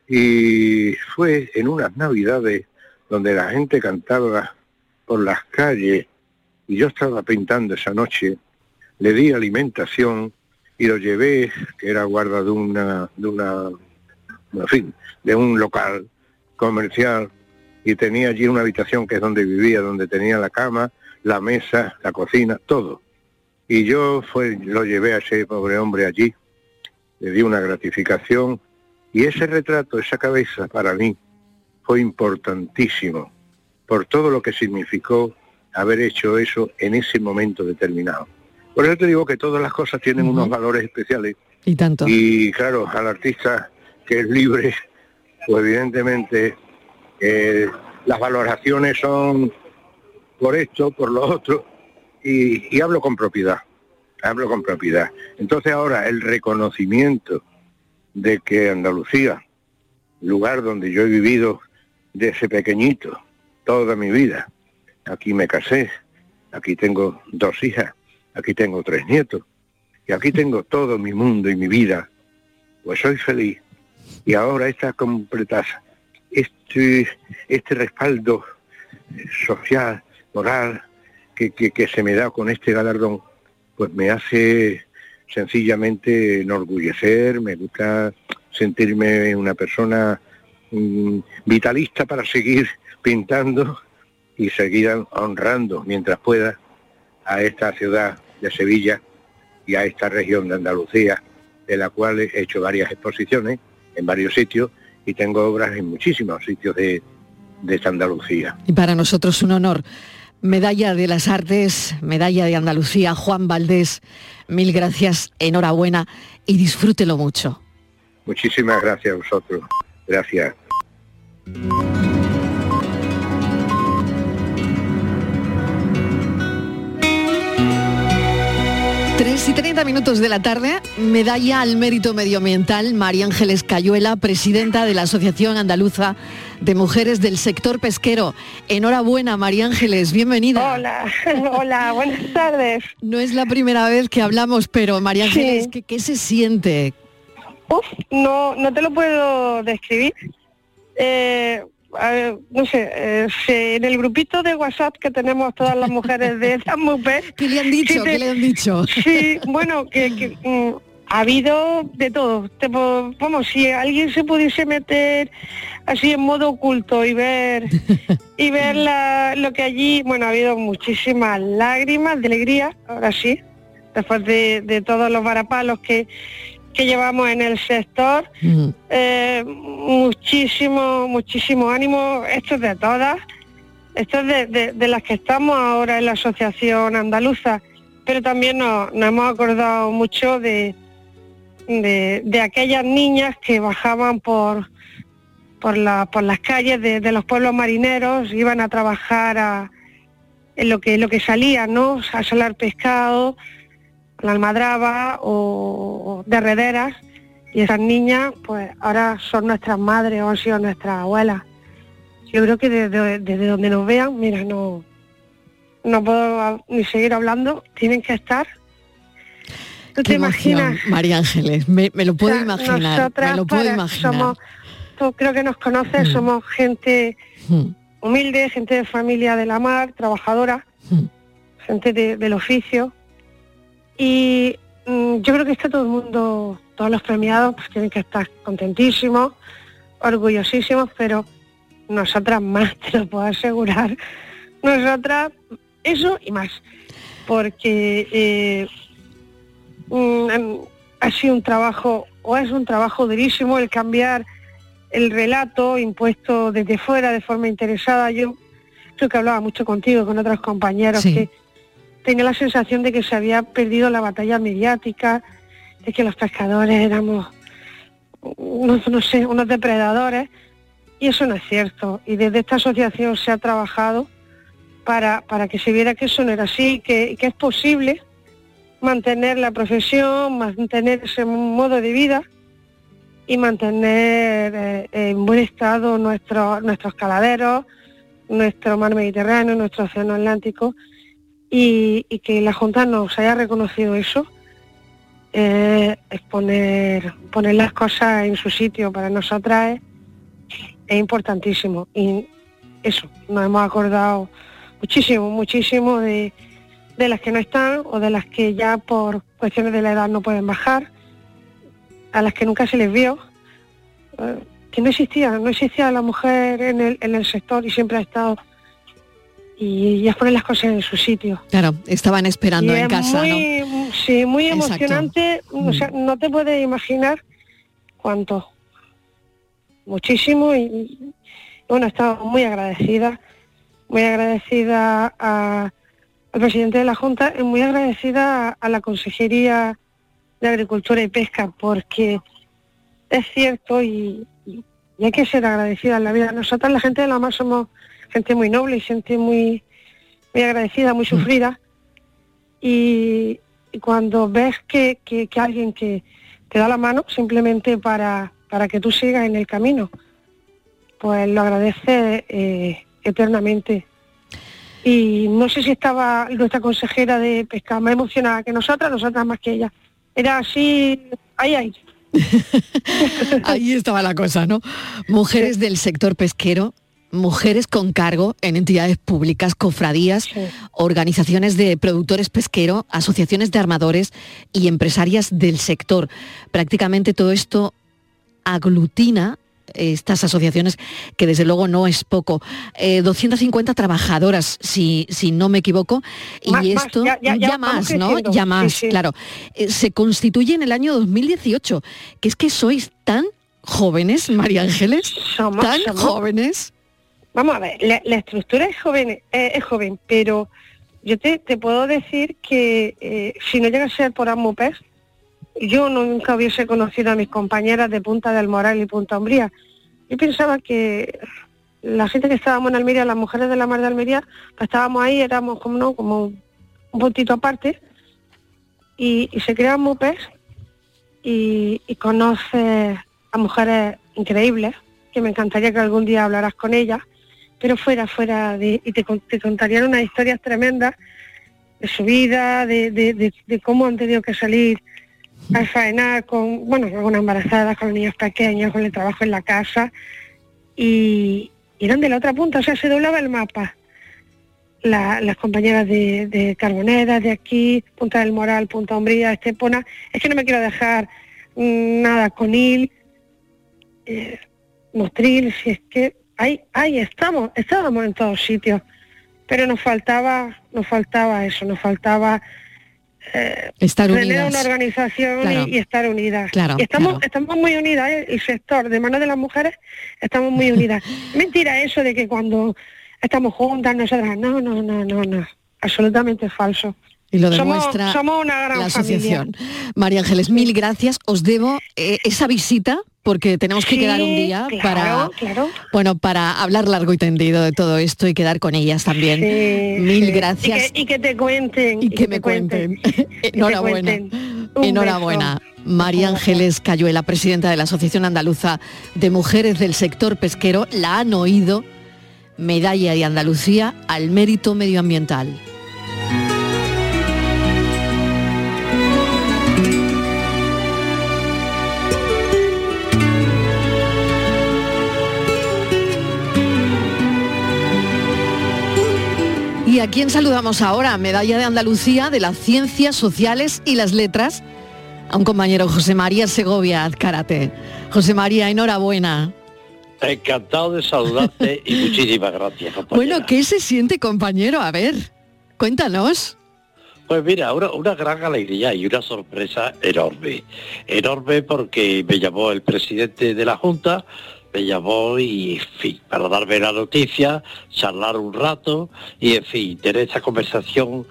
y fue en unas navidades donde la gente cantaba por las calles y yo estaba pintando esa noche, le di alimentación y lo llevé, que era guarda de una, de una, en fin, de un local comercial y tenía allí una habitación que es donde vivía, donde tenía la cama, la mesa, la cocina, todo. Y yo fue, lo llevé a ese pobre hombre allí, le di una gratificación y ese retrato, esa cabeza para mí fue importantísimo por todo lo que significó haber hecho eso en ese momento determinado. Por eso te digo que todas las cosas tienen unos valores especiales Y tanto. y claro, al artista que es libre, pues evidentemente eh, las valoraciones son por esto, por lo otro, y, y hablo con propiedad, hablo con propiedad. Entonces ahora el reconocimiento de que Andalucía, lugar donde yo he vivido desde pequeñito, toda mi vida, aquí me casé, aquí tengo dos hijas, aquí tengo tres nietos, y aquí tengo todo mi mundo y mi vida, pues soy feliz. Y ahora esta completas, este, este respaldo social, moral, que, que, que se me da con este galardón, pues me hace sencillamente enorgullecer, me gusta sentirme una persona mm, vitalista para seguir pintando y seguir honrando mientras pueda a esta ciudad de Sevilla y a esta región de Andalucía, de la cual he hecho varias exposiciones en varios sitios y tengo obras en muchísimos sitios de, de esta Andalucía. Y para nosotros un honor Medalla de las Artes, Medalla de Andalucía, Juan Valdés, mil gracias, enhorabuena y disfrútelo mucho. Muchísimas gracias a vosotros. Gracias. 3 y 30 minutos de la tarde, medalla al mérito medioambiental María Ángeles Cayuela, presidenta de la Asociación Andaluza de Mujeres del Sector Pesquero. Enhorabuena, María Ángeles, bienvenida. Hola, hola, buenas tardes. No es la primera vez que hablamos, pero María Ángeles, ¿qué, qué se siente? Uf, no, no te lo puedo describir. Eh, ver, no sé, eh, se- en el grupito de WhatsApp que tenemos todas las mujeres de esta mujer. ¿Qué le han dicho? ¿Qué le han dicho? Sí, bueno, que, que, mm, ha habido de todo. Te po- vamos, si alguien se pudiese meter así en modo oculto y ver y ver la- lo que allí, bueno, ha habido muchísimas lágrimas de alegría, ahora sí, después de, de todos los varapalos que, que llevamos en el sector. Eh, muchísimo, muchísimo ánimo. Esto es de todas. Esto es de, de- de las que estamos ahora en la Asociación Andaluza. Pero también nos, nos hemos acordado mucho de, de, de aquellas niñas que bajaban por, por, la- por las calles de, los pueblos marineros, iban a trabajar a, en lo que, lo que salía, ¿no? A salar pescado, la almadraba o de rederas y esas niñas pues ahora son nuestras madres o han sido nuestras abuelas. Yo creo que desde, desde donde nos vean, mira, no, no puedo ni seguir hablando, tienen que estar. ¿Tú Qué te emoción, imaginas? María Ángeles, me, me lo puedo O sea, imaginar, me lo puedo imaginar. Somos, tú creo que nos conoces, Mm. somos gente Mm, humilde, gente de familia de la mar, trabajadora, mm. gente de- del oficio. Y mm, yo creo que está todo el mundo, todos los premiados, pues tienen que estar contentísimos, orgullosísimos, pero nosotras más, te lo puedo asegurar. Nosotras, eso y más. Porque eh, mm, em, ha sido un trabajo, o es un trabajo durísimo el cambiar el relato impuesto desde fuera de forma interesada. Yo creo que hablaba mucho contigo, con otros compañeros, Sí. que tenía la sensación de que se había perdido la batalla mediática, de que los pescadores éramos, no, no sé, unos depredadores, y eso no es cierto. Y desde esta asociación se ha trabajado para, para que se viera que eso no era así, que, que es posible mantener la profesión, mantener ese modo de vida y mantener eh, en buen estado nuestro- nuestros caladeros, nuestro mar Mediterráneo, nuestro océano Atlántico y, y que la Junta nos haya reconocido eso eh, es poner, poner las cosas en su sitio para nosotras es, importantísimo y eso, nos hemos acordado muchísimo, muchísimo de, de las que no están o de las que ya por cuestiones de la edad no pueden bajar, a las que nunca se les vio, eh, que no existía, no existía la mujer en el, en el sector y siempre ha estado. Y, es poner las cosas en su sitio. Claro, estaban esperando Y en es casa, ¿no? muy, Sí, muy Exacto. emocionante. O sea, no te puedes imaginar cuánto. Muchísimo y, y, bueno, estamos muy agradecida, muy agradecida a- al presidente de la Junta y muy agradecida a, a la Consejería de Agricultura y Pesca porque es cierto y hay que ser agradecida en la vida. Nosotros, la gente de la mar, somos gente muy noble y gente muy, muy agradecida, muy sufrida y, y cuando ves que, que- que alguien que te da la mano simplemente para, para que tú sigas en el camino, pues lo agradece eh, eternamente. Y no sé si estaba nuestra consejera de pesca más emocionada que nosotras, nosotras más que ella. Era así, ay, ay. Ahí estaba la cosa, ¿no? Mujeres del sector pesquero, mujeres con cargo en entidades públicas, cofradías, organizaciones de productores pesqueros, asociaciones de armadores y empresarias del sector. Prácticamente todo esto aglutina estas asociaciones, que desde luego no es poco. Eh, 250 trabajadoras, si, si no me equivoco, y Más, más, esto ya- ya- ya vamos más, ¿no? Ya Sí, más, sí. claro. Eh, se constituye en el año 2018, que es que sois tan jóvenes, María Ángeles, Somos, tan somos. jóvenes. Vamos a ver, la, estructura es joven, eh, es joven, pero yo te, puedo decir que eh, si no llega a ser por Amupes, yo nunca hubiese conocido a mis compañeras de Punta del Moral y Punta Umbría. Yo pensaba que la gente que estábamos en Almería, las mujeres de la Mar de Almería, pues estábamos ahí, éramos como no, como un puntito aparte, y, se crea Mupes y, y conoces a mujeres increíbles, que me encantaría que algún día hablaras con ellas, pero fuera, fuera de, y te, te contarían unas historias tremendas de su vida, de, de- de- de cómo han tenido que salir a faenar con, bueno, algunas embarazadas, con los niños pequeños, con el trabajo en la casa, y, y eran de la otra punta, o sea, se doblaba el mapa. La- las compañeras de, de Carbonera, de aquí, Punta del Moral, Punta Umbría, Estepona, es que no me quiero dejar mm, nada con Il, eh, Motril, si es que ahí, ahí estamos, estábamos en todos sitios, pero nos faltaba, nos faltaba eso, nos faltaba eh, Estar tener unidas. una organización Claro. y, y estar unidas. Claro, y estamos, claro. estamos muy unidas, ¿eh? el sector de mano de las mujeres, estamos muy unidas. Mentira eso de que cuando estamos juntas nosotras, no, no, no, no, no, absolutamente falso. Y lo Somos- demuestra somos una gran la asociación. familia. María Ángeles, mil gracias. Os debo eh, esa visita porque tenemos que Sí, quedar un día claro, para claro. bueno para hablar largo y tendido de todo esto y quedar con ellas también. Sí, mil sí. gracias. Y que, y que te cuenten. Y que me cuenten. Enhorabuena. cuenten. Enhorabuena. beso. María Ángeles Cayuela, presidenta de la Asociación Andaluza de Mujeres del Sector Pesquero, la han oído medalla de Andalucía al mérito medioambiental. ¿Y a quién saludamos ahora? Medalla de Andalucía de las Ciencias Sociales y las Letras, a un compañero José María Segovia Azcárate. José María, enhorabuena. Encantado de saludarte y muchísimas gracias, compañera. Bueno, ¿qué se siente, compañero? A ver, cuéntanos. Pues mira, una, una gran alegría y una sorpresa enorme. Enorme porque me llamó el presidente de la Junta, me llamó y, en fin, para darme la noticia, charlar un rato y, en fin, tener esa conversación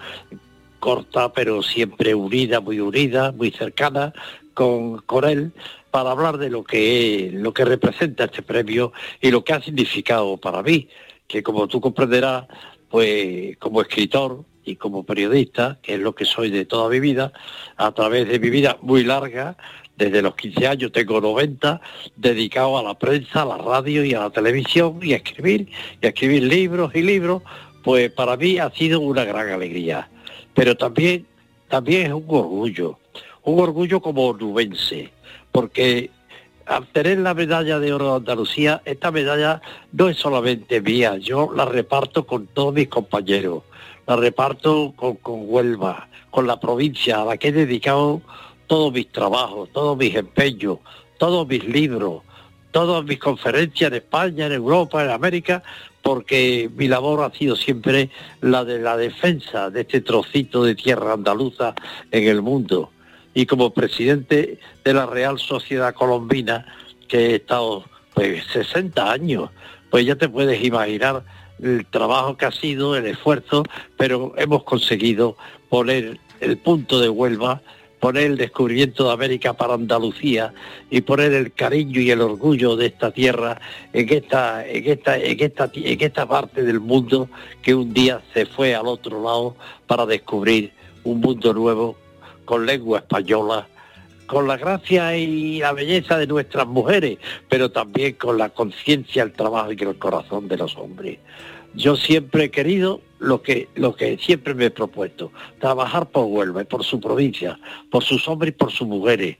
corta, pero siempre unida, muy unida, muy cercana con, con él, para hablar de lo que, lo que representa este premio y lo que ha significado para mí, que como tú comprenderás, pues como escritor y como periodista, que es lo que soy de toda mi vida, a través de mi vida muy larga, desde los 15 años tengo 90, dedicado a la prensa, a la radio y a la televisión y a escribir, y a escribir libros y libros, pues para mí ha sido una gran alegría. Pero también, también es un orgullo, un orgullo como onubense, porque al tener la medalla de oro de Andalucía, esta medalla no es solamente mía, yo la reparto con todos mis compañeros, la reparto con, con Huelva, con la provincia a la que he dedicado todos mis trabajos, todos mis empeños, todos mis libros, todas mis conferencias en España, en Europa, en América, porque mi labor ha sido siempre la de la defensa de este trocito de tierra andaluza en el mundo. Y como presidente de la Real Sociedad Colombina, que he estado pues 60 años, pues ya te puedes imaginar el trabajo que ha sido, el esfuerzo, pero hemos conseguido poner el punto de Huelva, poner el descubrimiento de América para Andalucía y poner el cariño y el orgullo de esta tierra en esta, en esta, en esta, en esta parte del mundo que un día se fue al otro lado para descubrir un mundo nuevo con lengua española, con la gracia y la belleza de nuestras mujeres, pero también con la conciencia, el trabajo y el corazón de los hombres. Yo siempre he querido lo que, lo que siempre me he propuesto, trabajar por Huelva y por su provincia, por sus hombres y por sus mujeres,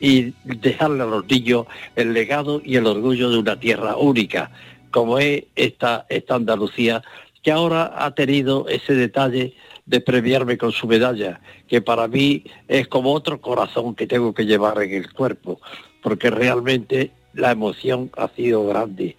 y dejarle a los niños el legado y el orgullo de una tierra única, como es esta, esta Andalucía, que ahora ha tenido ese detalle de premiarme con su medalla, que para mí es como otro corazón que tengo que llevar en el cuerpo, porque realmente la emoción ha sido grande.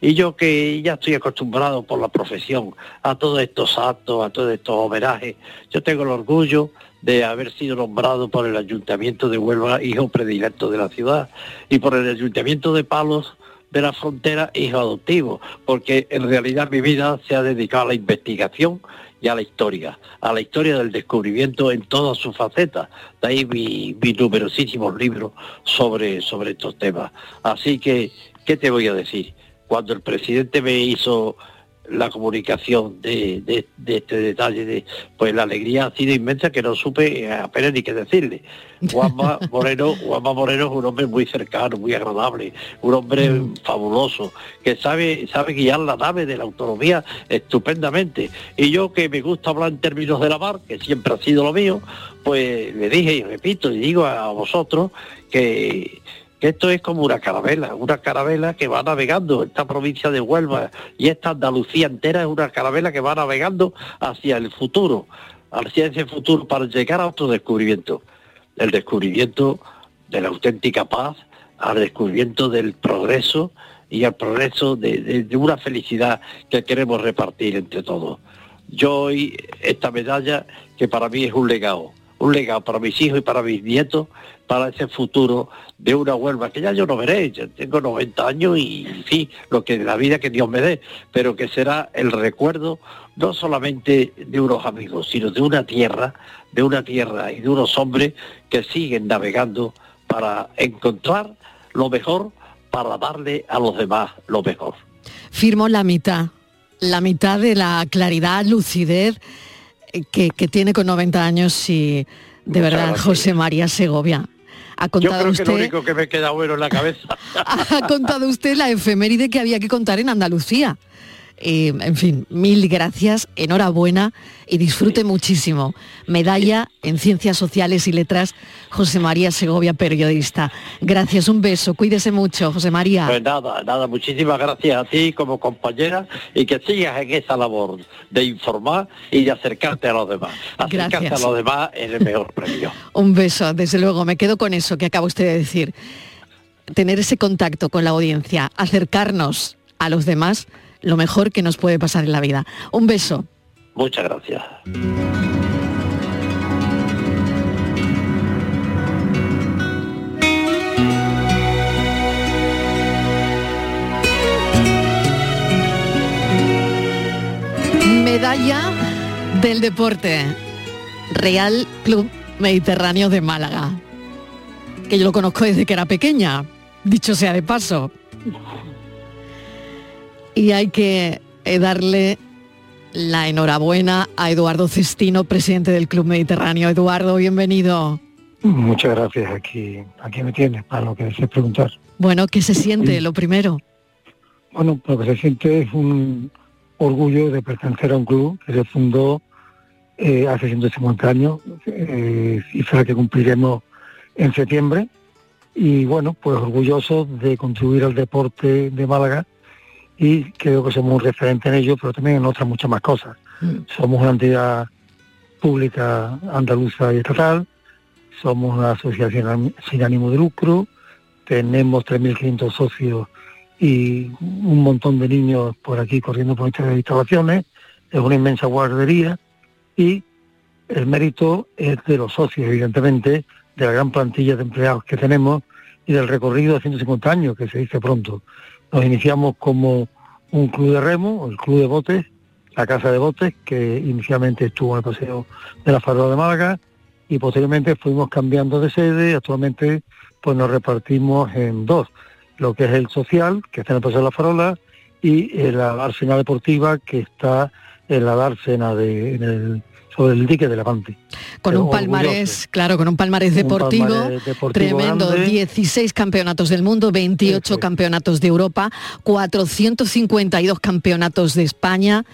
Y yo que ya estoy acostumbrado por la profesión a todos estos actos, a todos estos homenajes, yo tengo el orgullo de haber sido nombrado por el Ayuntamiento de Huelva hijo predilecto de la ciudad y por el Ayuntamiento de Palos de la frontera hijo adoptivo, porque en realidad mi vida se ha dedicado a la investigación y a la historia, a la historia del descubrimiento en todas sus facetas. De ahí mi, mis numerosísimos libros sobre, sobre estos temas. Así que, ¿qué te voy a decir? Cuando el presidente me hizo la comunicación de, de- de este detalle, de, pues la alegría ha sido inmensa que no supe apenas ni qué decirle. Juanma Moreno, Juanma Moreno es un hombre muy cercano, muy agradable, un hombre fabuloso, que sabe, sabe guiar la nave de la autonomía estupendamente. Y yo que me gusta hablar en términos de la mar, que siempre ha sido lo mío, pues le dije y repito y digo a vosotros que esto es como una carabela, una carabela que va navegando, esta provincia de Huelva y esta Andalucía entera es una carabela que va navegando hacia el futuro, hacia ese futuro para llegar a otro descubrimiento, el descubrimiento de la auténtica paz, al descubrimiento del progreso y al progreso de, de- una felicidad que queremos repartir entre todos. Yo hoy esta medalla que para mí es un legado, un legado para mis hijos y para mis nietos, para ese futuro de una Huelva que ya yo no veré, ya tengo 90 años y fin, lo que la vida que Dios me dé, pero que será el recuerdo no solamente de unos amigos, sino de una tierra, de una tierra y de unos hombres que siguen navegando para encontrar lo mejor, para darle a los demás lo mejor. Firmo la mitad, la mitad de la claridad, lucidez que, que tiene con 90 años y de verdad gracias. José María Segovia. Ha Yo contado creo que lo usted, único que me queda bueno en la cabeza. ha contado usted la efeméride que había que contar en Andalucía. Eh, en fin, mil gracias, enhorabuena y disfrute muchísimo. Medalla en Ciencias Sociales y Letras, José María Segovia, periodista. Gracias, un beso, cuídese mucho, José María. Pues nada, nada, muchísimas gracias a ti como compañera y que sigas en esa labor de informar y de acercarte a los demás. Acercarte Gracias. a los demás es el mejor premio. Un beso, desde luego, me quedo con eso que acaba usted de decir. Tener ese contacto con la audiencia, acercarnos a los demás, lo mejor que nos puede pasar en la vida. Un beso. Muchas gracias. Medalla del deporte. Real Club Mediterráneo de Málaga. Que yo lo conozco desde que era pequeña, dicho sea de paso. Y hay que eh, darle la enhorabuena a Eduardo Cestino, presidente del Club Mediterráneo. Eduardo, bienvenido. Muchas gracias, aquí, aquí me tienes para lo que desees preguntar. Bueno, ¿qué se siente? Lo primero. Bueno, lo que se siente es un orgullo de pertenecer a un club que se fundó eh, hace 150 años, eh, cifra que cumpliremos en septiembre. Y bueno, pues orgulloso de contribuir al deporte de Málaga y creo que somos un referente en ello, pero también en otras muchas más cosas. Somos una entidad pública andaluza y estatal, somos una asociación sin ánimo de lucro, tenemos 3.500 socios y un montón de niños por aquí corriendo por nuestras instalaciones, es una inmensa guardería y el mérito es de los socios, evidentemente, de la gran plantilla de empleados que tenemos y del recorrido de 150 años, que se dice pronto. Nos iniciamos como un club de remo, el club de botes, la casa de botes, que inicialmente estuvo en el paseo de la Farola de Málaga, y posteriormente fuimos cambiando de sede, actualmente pues nos repartimos en dos, lo que es el social, que está en el Paseo de la Farola, y eh, la dársena deportiva, que está en la dársena de, el, sobre el dique de Levante. Con un palmarés, claro, con un palmarés Un deportivo, palmarés deportivo tremendo, grande. 16 campeonatos del mundo, 28 campeonatos de Europa, 452 campeonatos de España,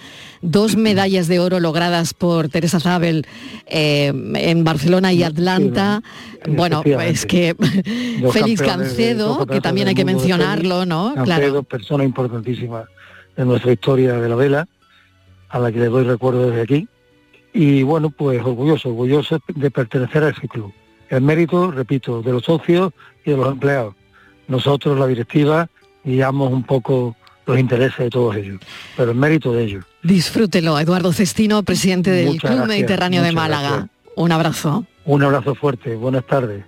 dos medallas de oro logradas por Teresa Zabel eh, en Barcelona y Atlanta. Bueno, pues que Dos Félix Cancedo, que también hay que mencionarlo. ¿no? Cancedo, Claro. persona importantísima de nuestra historia de la vela, a la que le doy recuerdo desde aquí. Y bueno, pues orgulloso, orgulloso de pertenecer a ese club. El mérito, repito, de los socios y de los empleados. Nosotros, la directiva, guiamos un poco los intereses de todos ellos, pero el mérito de ellos. Disfrútelo, Eduardo Cestino, presidente del Muchas Club gracias, Mediterráneo de Málaga. gracias. Un abrazo. Un abrazo fuerte, buenas tardes.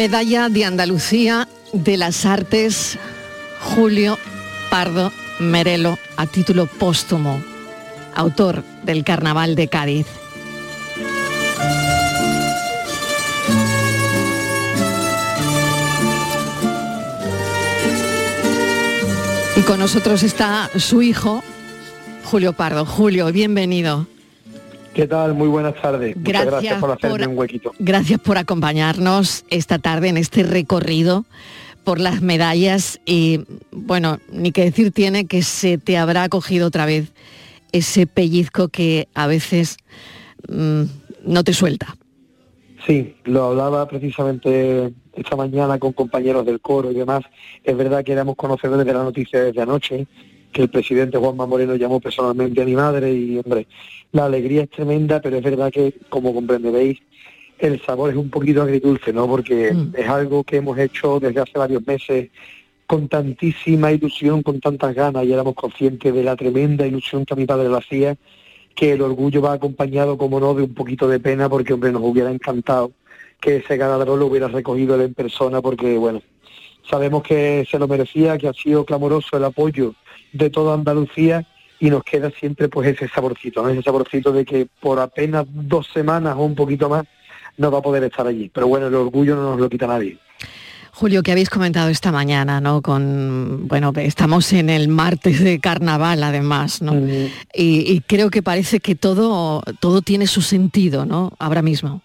Medalla de Andalucía de las Artes Julio Pardo Merelo a título póstumo, autor del Carnaval de Cádiz. Y con nosotros está su hijo, Julio Pardo. Julio, bienvenido. ¿Qué tal? Muy buenas tardes. Muchas Gracias gracias por hacerme por- un huequito. Gracias por acompañarnos esta tarde en este recorrido por las medallas y bueno, ni que decir tiene que se te habrá cogido otra vez ese pellizco que a veces mm, no te suelta. Sí, lo hablaba precisamente esta mañana con compañeros del coro y demás. Es verdad que éramos conocedores de la noticia desde anoche, que el presidente Juanma Moreno llamó personalmente a mi madre y, hombre, la alegría es tremenda, pero es verdad que, como comprenderéis, el sabor es un poquito agridulce, ¿no? Porque es algo que hemos hecho desde hace varios meses con tantísima ilusión, con tantas ganas, y éramos conscientes de la tremenda ilusión que a mi padre lo hacía, que el orgullo va acompañado, como no, de un poquito de pena, porque, hombre, nos hubiera encantado que ese ganador lo hubiera recogido él en persona, porque, bueno, sabemos que se lo merecía, que ha sido clamoroso el apoyo de toda Andalucía y nos queda siempre pues ese saborcito, ¿no? ese saborcito de que por apenas dos semanas o un poquito más no va a poder estar allí. Pero bueno, el orgullo no nos lo quita nadie. Julio, que habéis comentado esta mañana, ¿no? Con, bueno, estamos en el martes de carnaval además, ¿no? y, y creo que parece que todo, todo tiene su sentido, ¿no? Ahora mismo.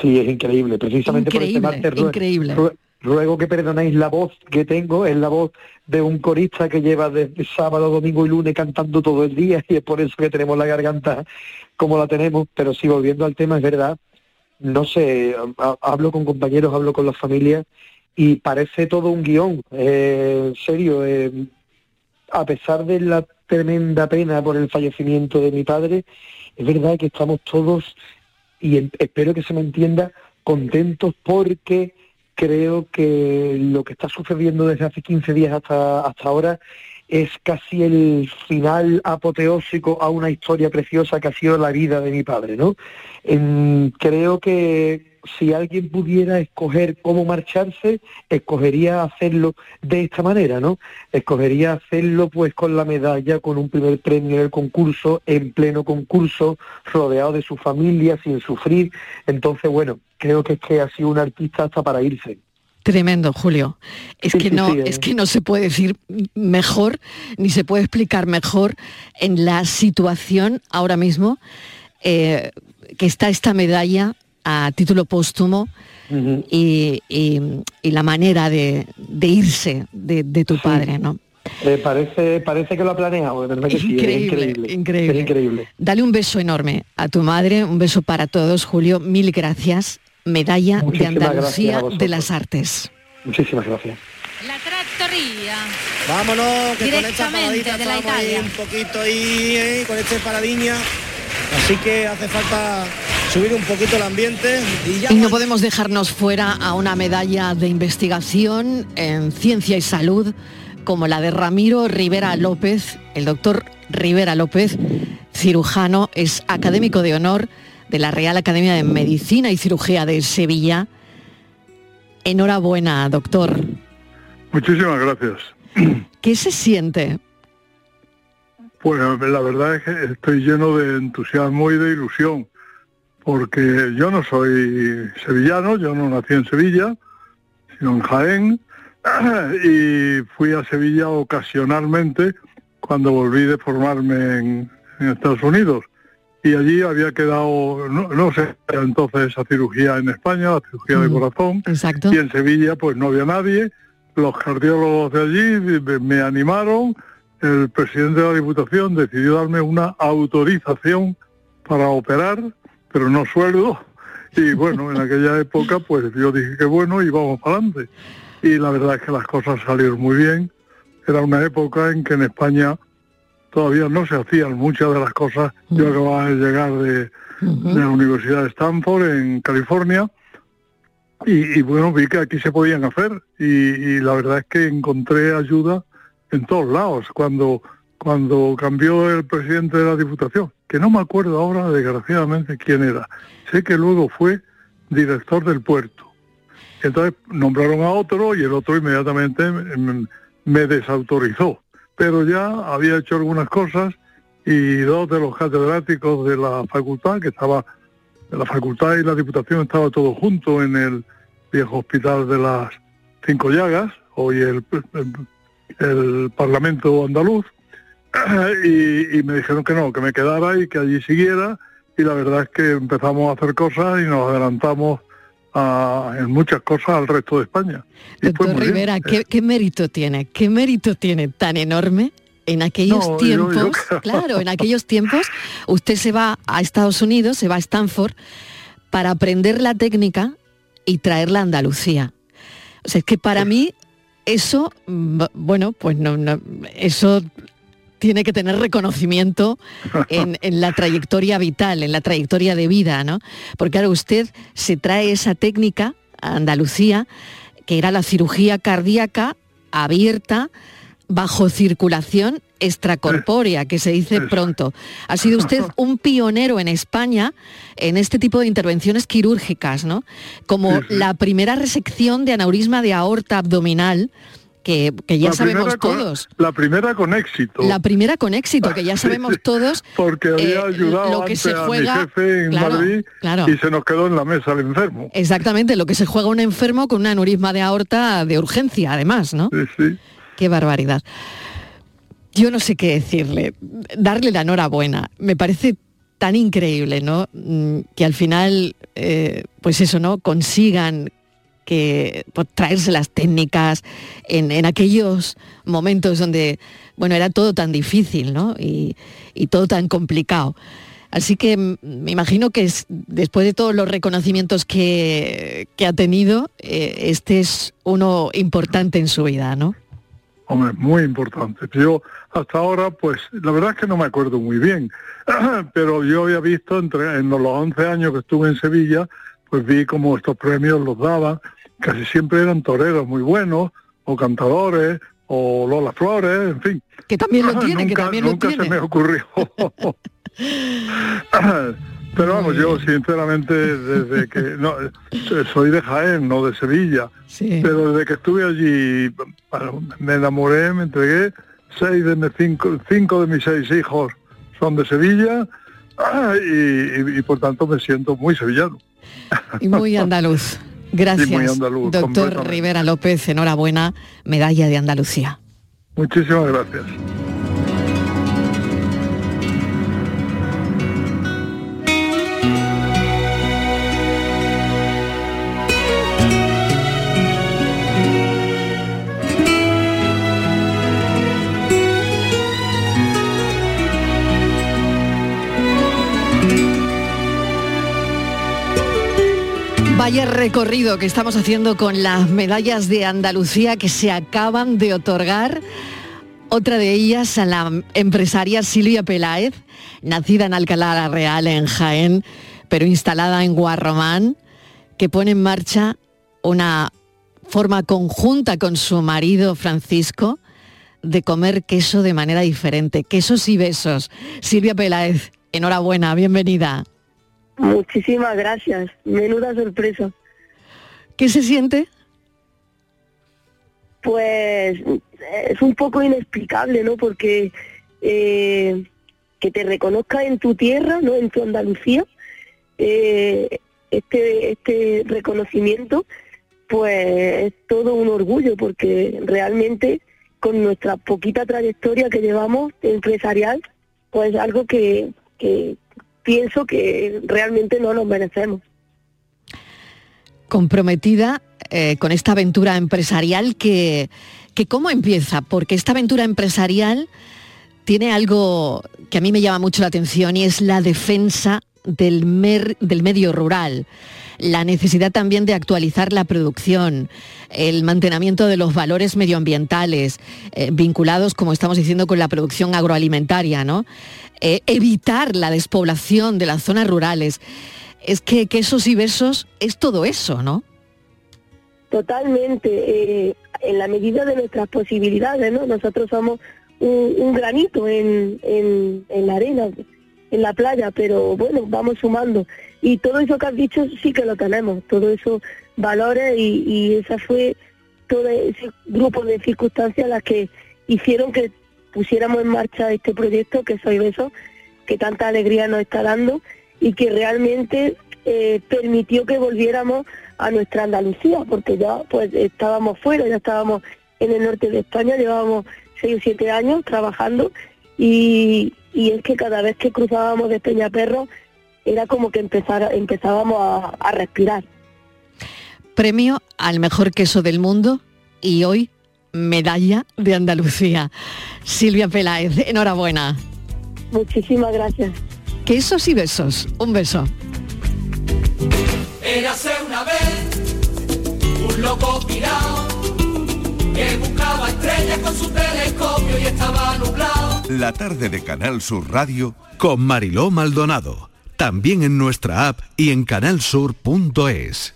Sí, es increíble. Precisamente Increíble, por este martes increíble. Ruego que perdonéis la voz que tengo, es la voz de un corista que lleva desde sábado, domingo y lunes cantando todo el día y es por eso que tenemos la garganta como la tenemos. Pero sí, volviendo al tema, es verdad, no sé, ha- hablo con compañeros, hablo con las familias y parece todo un guion. Eh, en serio, eh, a pesar de la tremenda pena por el fallecimiento de mi padre, es verdad que estamos todos, y espero que se me entienda, contentos porque creo que lo que está sucediendo desde hace 15 días hasta, hasta ahora es casi el final apoteósico a una historia preciosa que ha sido la vida de mi padre, ¿no? Creo que si alguien pudiera escoger cómo marcharse, escogería hacerlo de esta manera, ¿no? Escogería hacerlo pues con la medalla, con un primer premio en el concurso, en pleno concurso, rodeado de su familia, sin sufrir. Entonces, bueno, creo que es que ha sido un artista hasta para irse. Tremendo, Julio. Es Sí, que no, sí, eh. es que no se puede decir mejor, ni se puede explicar mejor en la situación ahora mismo eh, que está esta medalla a título póstumo y, y- y la manera de, de irse de, de tu padre, ¿no? Eh, parece, parece que lo ha planeado, de verdad que sí, es Increíble, increíble. increíble. Es increíble. Dale un beso enorme a tu madre, un beso para todos, Julio. Mil gracias. Medalla de Muchísimas a Andalucía de las Artes. Muchísimas gracias. La trattoria. Vámonos, que con esta paradita de la Italia. un poquito ahí, eh, con este paradiña. Así que hace falta subir un poquito el ambiente y ya Y no podemos dejarnos fuera a una medalla de investigación en ciencia y salud como la de Ramiro Rivera López. El doctor Rivera López, cirujano, es académico de honor de la Real Academia de Medicina y Cirugía de Sevilla. Enhorabuena, doctor. Muchísimas gracias. ¿Qué se siente? Pues la verdad es que estoy lleno de entusiasmo y de ilusión, porque yo no soy sevillano, yo no nací en Sevilla, sino en Jaén, y fui a Sevilla ocasionalmente cuando volví de formarme en, en Estados Unidos. Y allí había quedado, no, no sé, entonces esa cirugía en España, la cirugía de corazón, Exacto. y en Sevilla pues no había nadie, los cardiólogos de allí me animaron, el presidente de la Diputación decidió darme una autorización para operar, pero no sueldo, y bueno, en aquella época pues yo dije que bueno y vamos para adelante. Y la verdad es que las cosas salieron muy bien, era una época en que en España todavía no se hacían muchas de las cosas, yo acababa de llegar de, de la Universidad de Stanford en California, y, y, bueno, vi que aquí se podían hacer. Y, y la verdad es que encontré ayuda en todos lados. Cuando, cuando cambió el presidente de la Diputación, que no me acuerdo ahora desgraciadamente quién era. Sé que luego fue director del puerto Entonces nombraron a otro y el otro inmediatamente me, me desautorizó. Pero ya había hecho algunas cosas y dos de los catedráticos de la facultad, que estaba, la facultad y la diputación estaba todo junto en el viejo hospital de las Cinco Llagas, hoy el, el, el Parlamento andaluz, y, y me dijeron que no, que me quedara y que allí siguiera, y la verdad es que empezamos a hacer cosas y nos adelantamos a- en muchas cosas al resto de España. Y Doctor. Rivera, ¿qué, qué mérito tiene? ¿Qué mérito tiene tan enorme? En aquellos No, tiempos, yo- claro, en aquellos tiempos, usted se va a Estados Unidos, se va a Stanford, para aprender la técnica y traerla a Andalucía. O sea, es que para mí eso, mm, bueno, pues no, no, eso tiene que tener reconocimiento en, en la trayectoria vital, en la trayectoria de vida, ¿no? Porque claro, usted se trae esa técnica a Andalucía, que era la cirugía cardíaca abierta bajo circulación extracorpórea, que se dice pronto. Ha sido usted un pionero en España en este tipo de intervenciones quirúrgicas, ¿no? Como la primera resección de aneurisma de aorta abdominal, que, que ya La sabemos con- todos. la primera con éxito. La primera con éxito, que ya sabemos todos. Porque había eh, ayudado lo que antes se a juega- mi jefe en claro, Madrid claro. y se nos quedó en la mesa el enfermo. Exactamente, lo que se juega un enfermo con un aneurisma de aorta de urgencia, además, ¿no? Sí, sí. Qué barbaridad. Yo no sé qué decirle, darle la enhorabuena. Me parece tan increíble, ¿no? Mm, Que al final, eh, pues eso, ¿no? Consigan que pues, traerse las técnicas en, aquellos momentos donde, bueno, era todo tan difícil, ¿no? Y, y todo tan complicado. Así que me imagino que es- después de todos los reconocimientos que, que ha tenido, eh, este es uno importante en su vida, ¿no? Hombre, muy importante. Yo hasta ahora, pues la verdad es que no me acuerdo muy bien, pero yo había visto entre en los 11 años que estuve en Sevilla, pues vi como estos premios los daban, casi siempre eran toreros muy buenos, o cantadores, o Lola Flores, en fin. Que también lo tiene, que nunca, también lo nunca tiene. se me ocurrió. Pero vamos, yo sinceramente desde que no soy de Jaén, no de Sevilla, pero desde que estuve allí bueno, me enamoré, me entregué. Seis de mis cinco, cinco de mis seis hijos son de Sevilla y, y- y por tanto me siento muy sevillano. Y muy andaluz. Gracias, muy andaluz, doctor. Rivera López. Enhorabuena, medalla de Andalucía. Muchísimas gracias. Vaya recorrido que estamos haciendo con las medallas de Andalucía que se acaban de otorgar. Otra de ellas a la empresaria Silvia Peláez, nacida en Alcalá la Real, en Jaén, pero instalada en Guarromán, que pone en marcha una forma conjunta con su marido Francisco de comer queso de manera diferente. Quesos y besos. Silvia Peláez, enhorabuena, bienvenida. Muchísimas gracias. Menuda sorpresa. ¿Qué se siente? Pues es un poco inexplicable, ¿no? Porque eh, que te reconozca en tu tierra, ¿no? En tu Andalucía, eh, este, este reconocimiento, pues es todo un orgullo, porque realmente con nuestra poquita trayectoria que llevamos empresarial, pues algo que, que pienso que realmente no nos merecemos. comprometida eh, con esta aventura empresarial que, que cómo empieza, porque esta aventura empresarial tiene algo que a mí me llama mucho la atención y es la defensa del, mer- del medio rural, la necesidad también de actualizar la producción, el mantenimiento de los valores medioambientales eh, vinculados, como estamos diciendo, con la producción agroalimentaria, ¿no? Eh, evitar la despoblación de las zonas rurales. Es que quesos y besos es todo eso, ¿no? Totalmente, eh, en la medida de nuestras posibilidades, ¿no? Nosotros somos un, un granito en, en, en la arena, en la playa, pero bueno, vamos sumando. Y todo eso que has dicho sí que lo tenemos, todo eso valores y, y esa fue todo ese grupo de circunstancias las que hicieron que pusiéramos en marcha este proyecto que Soy Beso, que tanta alegría nos está dando y que realmente eh, permitió que volviéramos a nuestra Andalucía, porque ya pues estábamos fuera, ya estábamos en el norte de España, llevábamos seis o siete años trabajando y, es que cada vez que cruzábamos de Peñaperro era como que empezara, empezábamos a respirar. Premio al mejor queso del mundo y hoy medalla de Andalucía. Silvia Peláez, enhorabuena. Muchísimas gracias. Quesos y besos. Un beso. Érase una vez un loco pirado que buscaba estrellas con su telescopio y estaba nublado. La tarde de Canal Sur Radio con Mariló Maldonado. También en nuestra app y en canalsur.es.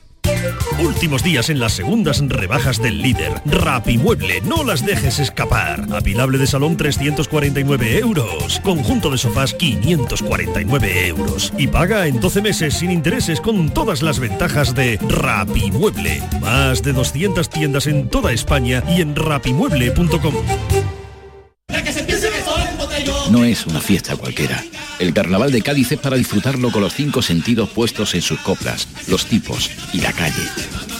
Últimos días en las segundas rebajas del líder. Rapimueble, no las dejes escapar. Apilable de salón 349 euros. Conjunto de sofás 549 euros. Y paga en 12 meses sin intereses con todas las ventajas de Rapimueble. Más de 200 tiendas en toda España y en rapimueble.com. No es una fiesta cualquiera. El carnaval de Cádiz es para disfrutarlo con los cinco sentidos puestos en sus coplas, los tipos y la calle.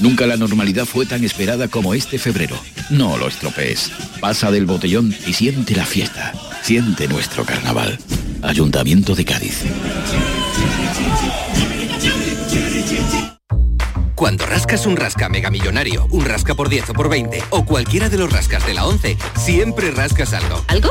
Nunca la normalidad fue tan esperada como este febrero. No lo estropees. Pasa del botellón y siente la fiesta. Siente nuestro carnaval. Ayuntamiento de Cádiz. Cuando rascas un rasca mega millonario, un rasca por 10 o por 20 o cualquiera de los rascas de la 11, siempre rascas algo. ¿Algo?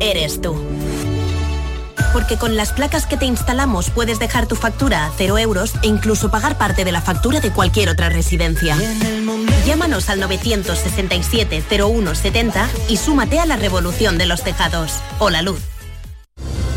eres tú. Porque con las placas que te instalamos puedes dejar tu factura a cero euros e incluso pagar parte de la factura de cualquier otra residencia. Llámanos al 967-0170 y súmate a la revolución de los tejados. O la luz.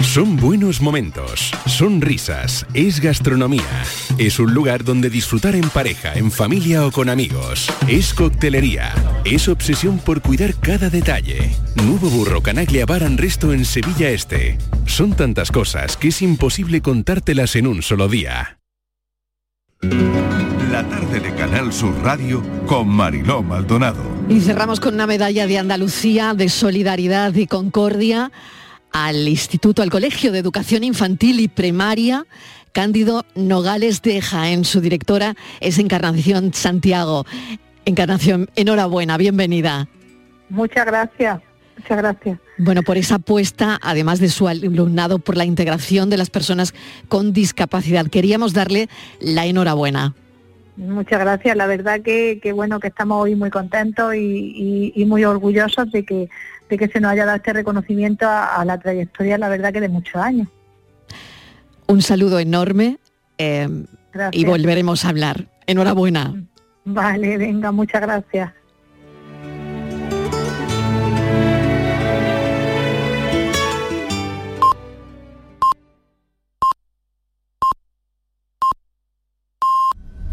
Son buenos momentos, son risas, es gastronomía. Es un lugar donde disfrutar en pareja, en familia o con amigos. Es coctelería, es obsesión por cuidar cada detalle. Nuevo Burro Canaglia Bar and Resto en Sevilla Este. Son tantas cosas que es imposible contártelas en un solo día. La tarde de Canal Sur Radio con Mariló Maldonado. Y cerramos con una medalla de Andalucía, de solidaridad y concordia al Instituto, al Colegio de Educación Infantil y Primaria, Cándido Nogales de Jaén. Su directora es Encarnación Santiago. Encarnación, enhorabuena, bienvenida. Muchas gracias, muchas gracias. Bueno, por esa apuesta, además de su alumnado, por la integración de las personas con discapacidad. Queríamos darle la enhorabuena. Muchas gracias. La verdad que, que bueno que estamos hoy muy contentos y, y- y muy orgullosos de que, de que se nos haya dado este reconocimiento a, a la trayectoria, la verdad que de muchos años. Un saludo enorme eh, y volveremos a hablar. Enhorabuena. Vale, venga, muchas gracias.